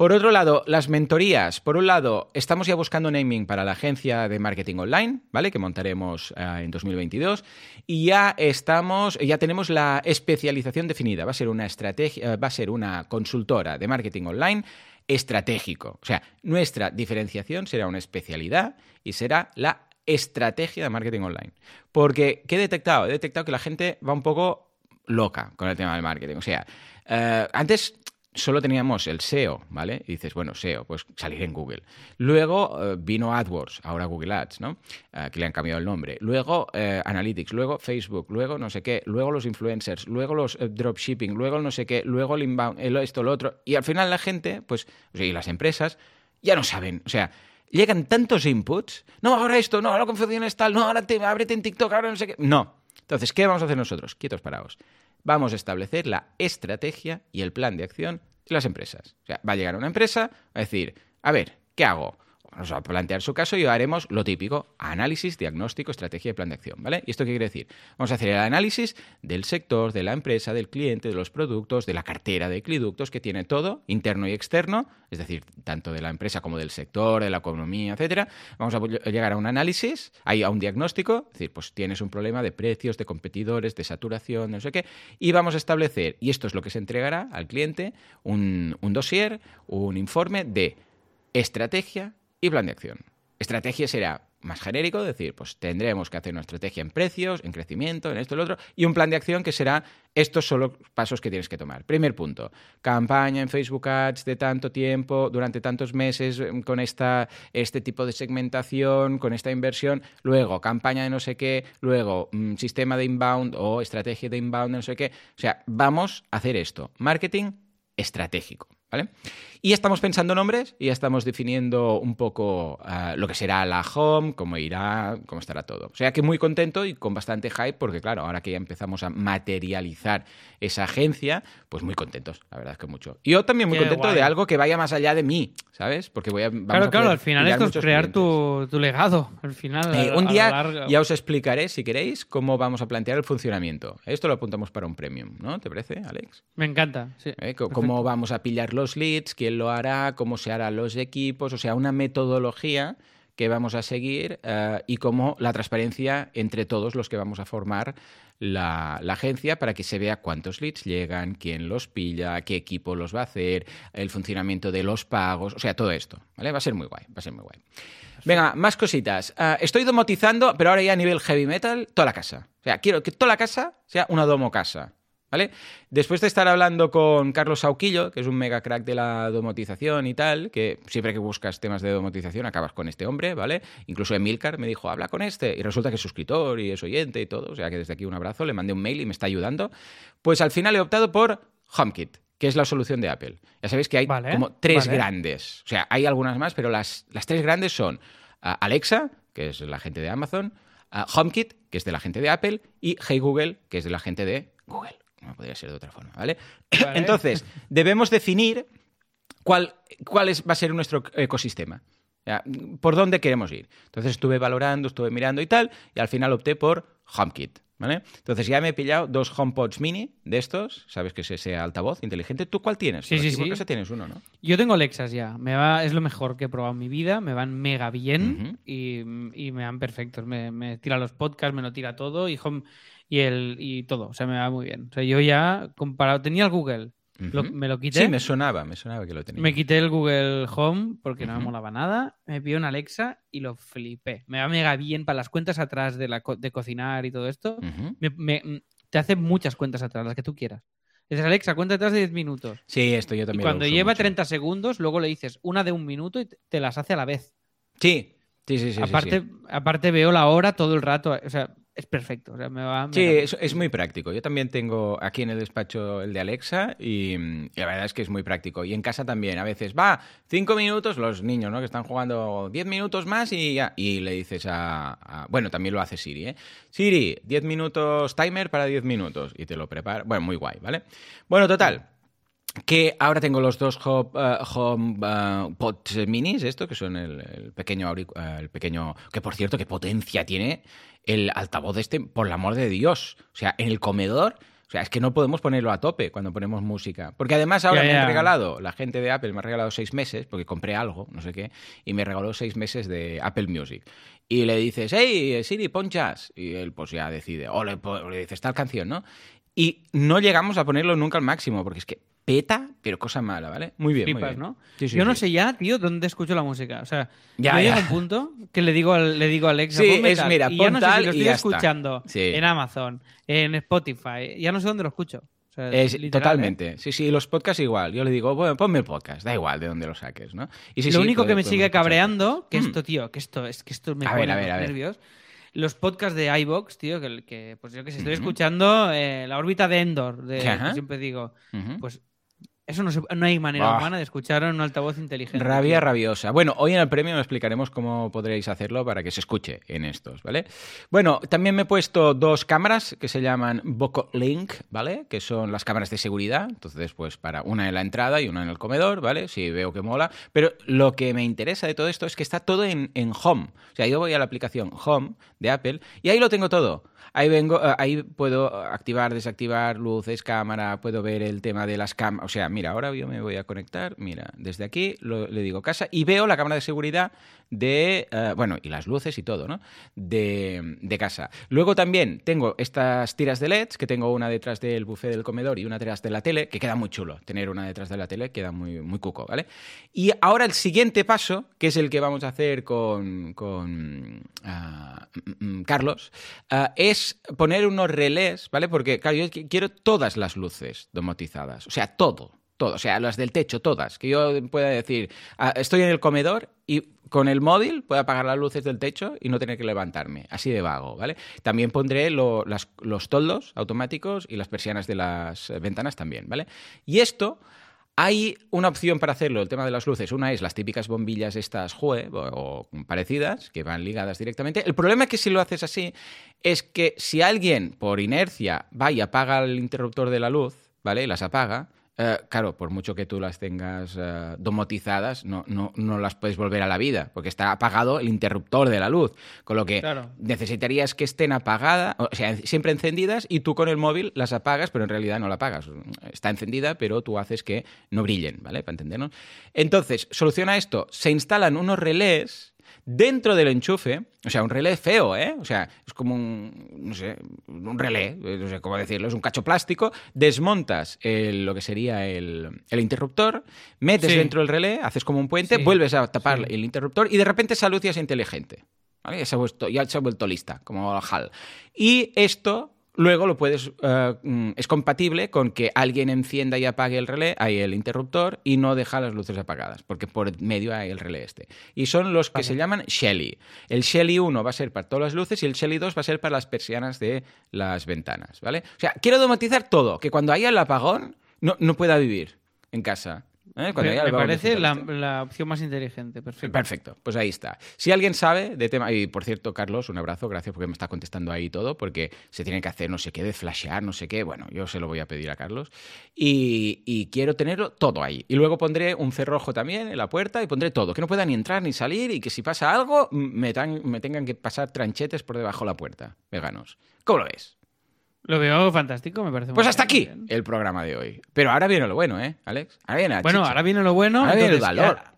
Por otro lado, las mentorías. Por un lado, estamos ya buscando naming para la agencia de marketing online, ¿vale? Que montaremos eh, en 2022. Y ya estamos, ya tenemos la especialización definida. Va a ser una estrategia, eh, va a ser una consultora de marketing online estratégico. O sea, nuestra diferenciación será una especialidad y será la estrategia de marketing online. Porque, ¿qué he detectado? He detectado que la gente va un poco loca con el tema del marketing. O sea, eh, antes solo teníamos el SEO, ¿vale? Y dices, bueno, SEO, pues salir en Google. Luego eh, vino AdWords, ahora Google Ads, ¿no? Eh, que le han cambiado el nombre. Luego Analytics, luego Facebook, luego no sé qué, luego los influencers, luego los dropshipping, luego no sé qué, luego el inbound, esto, lo otro. Y al final la gente, pues, o sea, y las empresas, ya no saben. O sea, llegan tantos inputs. No, ahora esto, no, ahora la confección es tal, no, ahora te, ábrete en TikTok, ahora no sé qué. No. Entonces, ¿qué vamos a hacer nosotros? Quietos parados vamos a establecer la estrategia y el plan de acción de las empresas. O sea, va a llegar una empresa a decir, a ver, ¿qué hago? Vamos a plantear su caso y haremos lo típico, análisis, diagnóstico, estrategia y plan de acción, ¿vale? ¿Y esto qué quiere decir? Vamos a hacer el análisis del sector, de la empresa, del cliente, de los productos, de la cartera de cliductos que tiene todo, interno y externo, es decir, tanto de la empresa como del sector, de la economía, etcétera. Vamos a llegar a un análisis, a un diagnóstico, es decir, pues tienes un problema de precios, de competidores, de saturación, no sé qué, y vamos a establecer, y esto es lo que se entregará al cliente, un, un dossier, un informe de estrategia, y plan de acción. Estrategia será más genérico, decir, pues tendremos que hacer una estrategia en precios, en crecimiento, en esto y lo otro, y un plan de acción que será estos son los pasos que tienes que tomar. Primer punto, campaña en Facebook Ads de tanto tiempo, durante tantos meses, mm, con esta, este tipo de segmentación, con esta inversión, luego campaña de no sé qué, luego mm, sistema de inbound o estrategia de inbound de no sé qué. O sea, vamos a hacer esto, marketing estratégico. ¿Vale? Y estamos pensando nombres y ya estamos definiendo un poco ah, lo que será la home, cómo irá, cómo estará todo. O sea que muy contento y con bastante hype porque, claro, ahora que ya empezamos a materializar esa agencia, pues muy contentos, la verdad es que mucho. Y yo también muy contento de algo que vaya más allá de mí, ¿sabes? Porque voy a... claro, claro, al final esto es crear tu, legado. Al final, eh, un día ya os explicaré, si queréis, cómo vamos a plantear el funcionamiento. Esto lo apuntamos para un premium, ¿no? ¿Te parece, Alex? Me encanta, sí. ¿Eh? Cómo vamos a pillar los leads, quién lo hará, cómo se harán los equipos, o sea, una metodología que vamos a seguir eh, y cómo la transparencia entre todos los que vamos a formar la, agencia para que se vea cuántos leads llegan, quién los pilla, qué equipo los va a hacer, el funcionamiento de los pagos, o sea, todo esto, ¿vale? Va a ser muy guay, va a ser muy guay. Venga, más cositas. Eh, estoy domotizando, pero ahora ya a nivel heavy metal, toda la casa. O sea, quiero que toda la casa sea una domo casa. ¿Vale? Después de estar hablando con Carlos Sauquillo, que es un mega crack de la domotización y tal, que siempre que buscas temas de domotización acabas con este hombre, ¿vale? Incluso Emilcar me dijo, habla con este, y resulta que es suscriptor y es oyente y todo, o sea que desde aquí un abrazo, le mandé un mail y me está ayudando. Pues al final he optado por HomeKit, que es la solución de Apple. Ya sabéis que hay como tres grandes, o sea, hay algunas más, pero las, las tres grandes son ah, Alexa, que es la gente de Amazon, ah, HomeKit, que es de la gente de Apple, y Hey Google, que es de la gente de Google. No podría ser de otra forma, ¿vale? Entonces, debemos definir cuál, cuál es, va a ser nuestro ecosistema. ¿Por dónde queremos ir? Entonces estuve valorando, estuve mirando y tal, y al final opté por HomeKit. ¿Vale? Entonces ya me he pillado dos HomePods mini de estos, sabes que es ese altavoz inteligente. ¿Tú cuál tienes? Sí, sí, sí. tienes uno, ¿no? Yo tengo Alexas ya. Me va, es lo mejor que he probado en mi vida. Me van mega bien y, me van perfectos. Me, me, tira los podcasts, me lo tira todo y Home y, el, y todo. O sea, me va muy bien. O sea, yo ya comparado, tenía el Google, me lo quité. Sí, me sonaba, me sonaba que lo tenía. Me quité el Google Home porque no me molaba nada. Me pidió un Alexa y lo flipé. Me va mega bien para las cuentas atrás de, la de cocinar y todo esto. me, te hace muchas cuentas atrás, las que tú quieras. Dices, Alexa, cuenta atrás de 10 minutos. Sí, esto yo también. Y cuando lleva 30 segundos, luego le dices una de un minuto y te las hace a la vez. Sí, sí, sí, sí. Aparte, aparte veo la hora todo el rato. O sea, es perfecto. sí, es, muy práctico. Yo también tengo aquí en el despacho el de Alexa y, la verdad es que es muy práctico. Y en casa también, a veces va, cinco minutos, los niños, ¿no? Que están jugando diez minutos más y ya. Y le dices a. bueno, también lo hace Siri, ¿eh? Siri, diez minutos, timer para diez minutos. Y te lo prepara. Bueno, muy guay, ¿vale? Bueno, total. Que ahora tengo los dos Home, eh, home eh, Pods minis, esto, que son el, el pequeño eh, el pequeño, que por cierto, qué potencia tiene el altavoz este, por el amor de Dios. O sea, en el comedor, o sea, es que no podemos ponerlo a tope cuando ponemos música. Porque además ahora me ya. han regalado, la gente de Apple me ha regalado seis meses, porque compré algo, no sé qué, y me regaló seis meses de Apple Music. Y le dices, hey, Siri, pon jazz. Y él pues ya decide, o le, le dices tal canción, ¿no? Y no llegamos a ponerlo nunca al máximo, porque es que peta, pero cosa mala, ¿vale? Muy bien, muy Flipas, bien. ¿no? Sí, sí, yo no sé ya, tío, dónde escucho la música. O sea, Ya, yo ya. llego a un punto que le digo, al- le digo a Alexa, Sí, es, tal, mira, y ya no sé si lo estoy escuchando en Amazon, en Spotify, ya no sé dónde lo escucho. O sea, Es, literal, ¿eh? totalmente. Sí, sí, los podcasts igual. Yo le digo, bueno, ponme el podcast, da igual de dónde lo saques, ¿no? Y sí, lo sí, único que me sigue cabreando, que Mm. esto, tío, que esto es que esto me A pone ver, a ver, ver. nervios. Los podcasts de iBox, tío, que, que, pues yo que estoy escuchando eh, la órbita de Endor, de, que siempre digo, pues eso no, se- no hay manera humana de escuchar en un altavoz inteligente. Rabia rabiosa. Bueno, hoy en el premio explicaremos cómo podréis hacerlo para que se escuche en estos, ¿vale? Bueno, también me he puesto dos cámaras que se llaman Boco Link, ¿vale? Que son las cámaras de seguridad. Entonces, pues para una en la entrada y una en el comedor, ¿vale? Si veo que mola. Pero lo que me interesa de todo esto es que está todo en, en Home. O sea, yo voy a la aplicación Home de Apple y ahí lo tengo todo. Ahí vengo, eh, ahí puedo activar, desactivar luces, cámara, puedo ver el tema de las cámaras. O sea, mira, ahora yo me voy a conectar, mira, desde aquí le digo casa y veo la cámara de seguridad de, eh, bueno, y las luces y todo, ¿no? De, de casa. Luego también tengo estas tiras de LEDs, que tengo una detrás del buffet del comedor y una detrás de la tele, que queda muy chulo. Tener una detrás de la tele queda muy, muy cuco, ¿vale? Y ahora el siguiente paso, que es el que vamos a hacer con, con ah, mm, mm, Carlos, ah, es poner unos relés, ¿vale? Porque, claro, yo qu- quiero todas las luces domotizadas, o sea, todo. Todo, o sea, las del techo, todas. Que yo pueda decir, ah, estoy en el comedor y con el móvil puedo apagar las luces del techo y no tener que levantarme. Así de vago, ¿vale? También pondré los toldos automáticos y las persianas de las eh, ventanas también, ¿vale? Y esto hay una opción para hacerlo, el tema de las luces. Una es las típicas bombillas estas JUE o, o parecidas, que van ligadas directamente. El problema es que si lo haces así, es que si alguien por inercia va y apaga el interruptor de la luz, ¿vale? Y las apaga. Eh, claro, por mucho que tú las tengas eh, domotizadas, no, no, no las puedes volver a la vida, porque está apagado el interruptor de la luz. Con lo que Claro. necesitarías que estén apagadas, o sea, siempre encendidas, y tú con el móvil las apagas, pero en realidad no la apagas. Está encendida, pero tú haces que no brillen, ¿vale? Para entendernos. Entonces, soluciona esto. Se instalan unos relés dentro del enchufe, o sea, un relé feo, ¿eh? O sea, es como un, no sé, un relé, eh, no sé cómo decirlo, es un cacho plástico, desmontas el- lo que sería el, el interruptor, metes Sí. dentro del relé, haces como un puente, Sí, vuelves a tapar sí. el interruptor y de repente esa luz ya es inteligente. ¿vale? Ya, se ha vuelto, ya se ha vuelto lista, como HAL. Y esto luego lo puedes. mm, es compatible con que alguien encienda y apague el relé, hay el interruptor, y no deja las luces apagadas, porque por medio hay el relé este. Y son los que se llaman Shelly. El Shelly 1 va a ser para todas las luces y el Shelly 2 va a ser para las persianas de las ventanas, ¿vale? O sea, quiero automatizar todo, que cuando haya el apagón no, no pueda vivir en casa. ¿Eh? Cuando Me, parece la, la opción más inteligente, perfecto. Perfecto, pues ahí está. Si alguien sabe de tema, y por cierto, Carlos, un abrazo, gracias porque me está contestando ahí todo, porque se tiene que hacer no sé qué, de flashear, no sé qué, bueno, yo se lo voy a pedir a Carlos. Y, y quiero tenerlo todo ahí. Y luego pondré un cerrojo también en la puerta y pondré todo, que no pueda ni entrar ni salir y que si pasa algo me, tan- me tengan que pasar tranchetes por debajo de la puerta, veganos. ¿Cómo lo ves? Lo veo fantástico, me parece Pues muy hasta bien, aquí bien. el programa de hoy. Pero ahora viene lo bueno, ¿eh, Alex? Ahora viene la Bueno, chicha. ahora viene lo bueno. Ahora viene el valor. ya-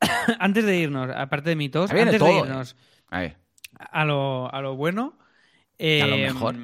antes de irnos, aparte de mitos, Ahora viene antes todo, de ¿eh? irnos A ver, a, lo, a lo bueno. A lo eh, mejor.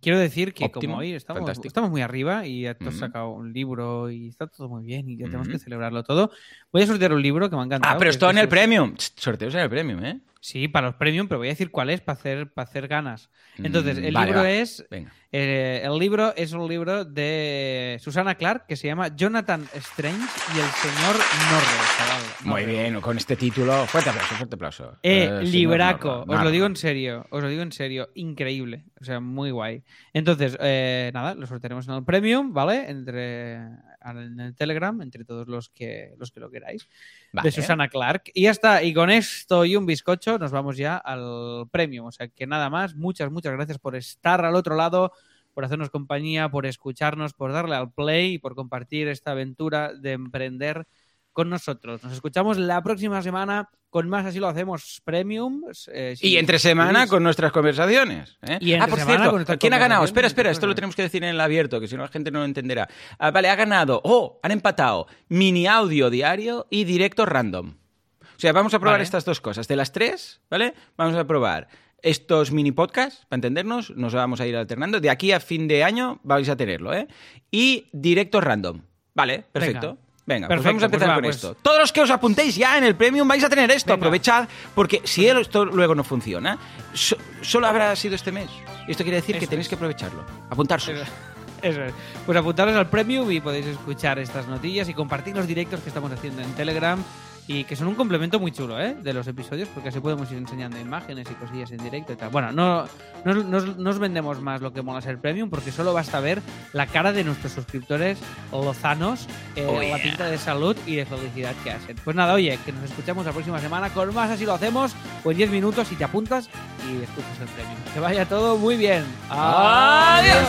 Quiero decir que Óptimo, como hoy estamos, muy arriba y ya te has sacado un libro y está todo muy bien y ya tenemos que celebrarlo todo. Voy a sortear un libro que me ha encantado. Ah, pero esto es en el premium. Sorteos en el premium, ¿eh? Sí, para los premium, pero voy a decir cuál es para hacer, para hacer ganas. Entonces, Mm, el vale, libro es. Eh, el libro es un libro de Susana Clark que se llama Jonathan Strange y el señor Norrell. chaval. Muy bien, con este título. Fuerte aplauso, fuerte aplauso. Eh, señor libraco, os lo digo en serio, os lo digo en serio, increíble, o sea, muy guay. Entonces, eh, nada, lo sortearemos en el Premium, ¿vale? Entre en el Telegram, entre todos los que los que lo queráis, Vale. de Susana Clark. Y ya está, y con esto y un bizcocho nos vamos ya al Premium, o sea, que nada más, muchas, muchas gracias por estar al otro lado. por hacernos compañía, por escucharnos, por darle al play y por compartir esta aventura de emprender con nosotros. Nos escuchamos la próxima semana con más Así lo hacemos Premium. eh, si Y entre semana con nuestras conversaciones. ¿eh? Y entre ah, por cierto, con ¿quién ha ganado? Espera, espera, esto lo tenemos que decir en el abierto, que si no la gente no lo entenderá. Ah, vale, ha ganado. Oh, han empatado. Mini audio diario y directo random. O sea, vamos a probar Vale. estas dos cosas. De las tres, ¿vale? Vamos a probar estos mini podcasts, para entendernos, nos vamos a ir alternando. De aquí a fin de año vais a tenerlo, ¿eh? Y directo random. Vale, perfecto. Venga, pues Perfecto, vamos a empezar pues va, con pues- esto. Todos los que os apuntéis ya en el premium vais a tener esto. Venga. Aprovechad, porque si esto luego no funciona, so- solo habrá sido este mes. Esto quiere decir que tenéis es. que aprovecharlo. Eso es. Pues apuntaros al Premium y podéis escuchar estas notillas y compartir los directos que estamos haciendo en Telegram y que son un complemento muy chulo ¿eh? de los episodios porque así podemos ir enseñando imágenes y cosillas en directo y tal. Bueno, no, no, no no os vendemos más lo que mola ser Premium porque solo basta ver la cara de nuestros suscriptores lozanos, eh, Oh, la yeah. pinta de salud y de felicidad que hacen. Pues nada, oye, que nos escuchamos la próxima semana con más así lo hacemos en 10 minutos y te apuntas y escuchas el Premium. Que vaya todo muy bien. Adiós.